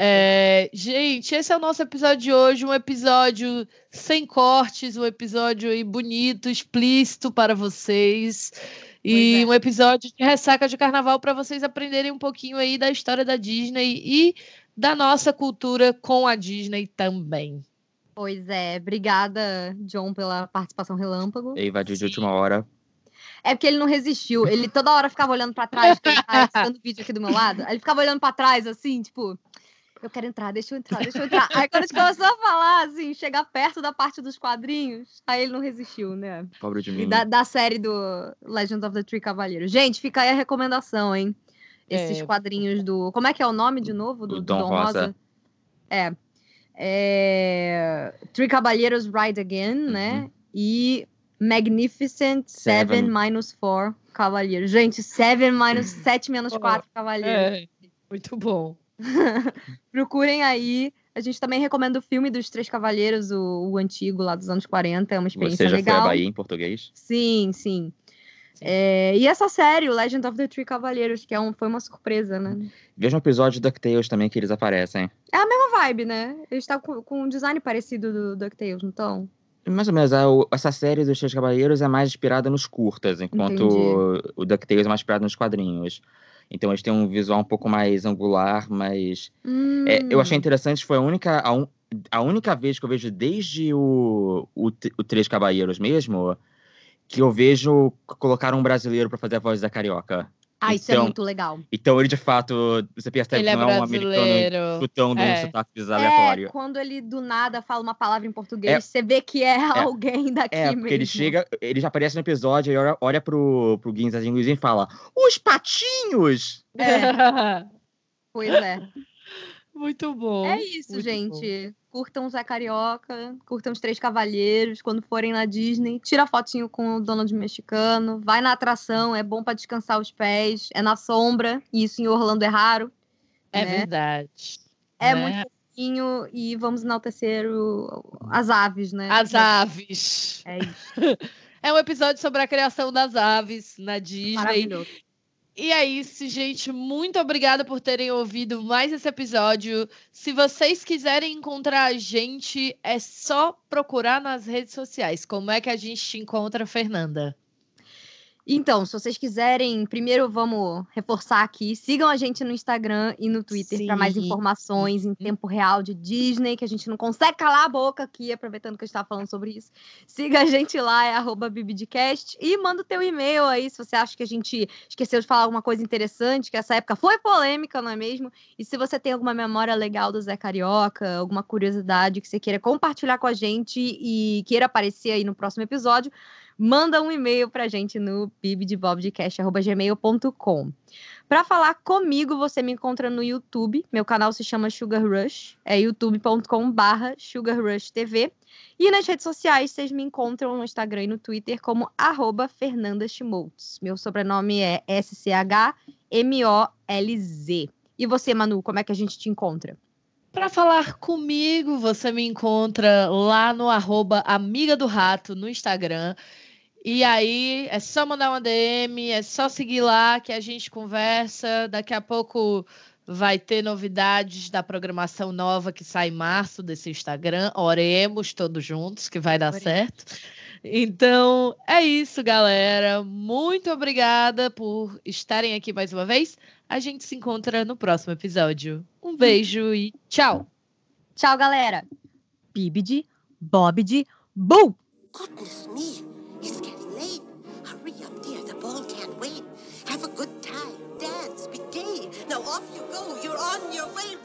É, gente, esse é o nosso episódio de hoje, um episódio sem cortes, um episódio aí bonito, explícito para vocês. E é. um episódio de ressaca de carnaval para vocês aprenderem um pouquinho aí da história da Disney e da nossa cultura com a Disney também. Pois é, obrigada, John, pela participação relâmpago. E invadiu de última hora. É porque ele não resistiu. Ele toda hora ficava olhando para trás, porque ele tá editando vídeo aqui do meu lado. Ele ficava olhando para trás, assim, tipo, eu quero entrar, deixa eu entrar, deixa eu entrar. Aí quando a gente começou a falar, assim, chegar perto da parte dos quadrinhos, aí ele não resistiu, né? Pobre de mim. Da, da série do Legends of the Three Cavaleiros. Gente, fica aí a recomendação, hein? Esses é... quadrinhos do. Como é que é o nome de novo? Do, do Dom, Dom Rosa. Rosa. É. é. Three Cavaleiros Ride Again, né? uhum. né? E Magnificent Seven, Seven minus Four Cavaleiros. Gente, Seven minus 7 menos 4 Cavaleiros. É, muito bom. Procurem aí. A gente também recomenda o filme dos Três Cavalheiros, o, o antigo, lá dos anos 40. É uma experiência Você já legal. foi a Bahia em português? Sim, sim. É, e essa série, o Legend of the Three Cavaleiros, que é um, foi uma surpresa, né? Veja um episódio do DuckTales também que eles aparecem. É a mesma vibe, né? Eles estão com, com um design parecido do DuckTales, não estão? Mais ou menos. A, essa série dos Três Cavaleiros é mais inspirada nos curtas, enquanto Entendi. o, o DuckTales é mais inspirado nos quadrinhos. Então eles têm um visual um pouco mais angular, mas. Hum. É, eu achei hum. interessante, foi a única. A, un... a, única vez que eu vejo desde o, o, o Três Caballeiros mesmo, que eu vejo colocar um brasileiro para fazer a voz da carioca. Ah, isso é então, é muito legal. Então ele de fato, você percebe que não é, é um americano chutando é. um sotaque aleatório. É, quando ele do nada fala uma palavra em português, é, você vê que é, é, alguém daqui é, porque ele chega, ele já aparece no episódio, e olha, olha pro, pro Guinzazinho e fala, os patinhos! É. pois é. Muito bom. É isso, muito gente. Bom. Curtam Zé Carioca, curtam os Três Cavalheiros quando forem na Disney. Tira fotinho com o Donald mexicano, vai na atração, é bom para descansar os pés, é na sombra, e isso em Orlando é raro. É né? verdade. É né? muito pouquinho e vamos enaltecer o... as aves, né? As aves. É isso. é um episódio sobre a criação das aves na Disney. Maravilhoso. E é isso, gente. Muito obrigada por terem ouvido mais esse episódio. Se vocês quiserem encontrar a gente, é só procurar nas redes sociais. Como é que a gente te encontra, Fernanda? Então, se vocês quiserem, primeiro vamos reforçar aqui, sigam a gente no Instagram e no Twitter para mais informações em tempo real de Disney, que a gente não consegue calar a boca aqui, aproveitando que a gente está falando sobre isso. Siga a gente lá, é arroba Bibidcast, e manda o teu e-mail aí, se você acha que a gente esqueceu de falar alguma coisa interessante, que essa época foi polêmica, não é mesmo? E se você tem alguma memória legal do Zé Carioca, alguma curiosidade que você queira compartilhar com a gente e queira aparecer aí no próximo episódio, manda um e-mail para a gente no bibdebobdecast.gmail.com. Para falar comigo, você me encontra no YouTube. Meu canal se chama Sugar Rush, é youtube.com/barra Sugar Rush TV. E nas redes sociais, vocês me encontram no Instagram e no Twitter como arroba Fernanda Schmoltz. Meu sobrenome é S-C-H-M-O-L-Z. E você, Manu, como é que a gente te encontra? Para falar comigo, você me encontra lá no arroba Amiga do Rato no Instagram. E aí é só mandar uma DM, é só seguir lá que a gente conversa. Daqui a pouco vai ter novidades da programação nova que sai em março desse Instagram. Oremos todos juntos que vai dar Oremos. certo. Então é isso, galera. Muito obrigada por estarem aqui mais uma vez. A gente se encontra no próximo episódio. Um beijo e tchau. Tchau, galera. Bibidi, Bobidi, Boo! Goodness me, it's getting late. Hurry up, dear. The ball can't wait. Have a good time. Dance. Be gay. Now off you go. You're on your way.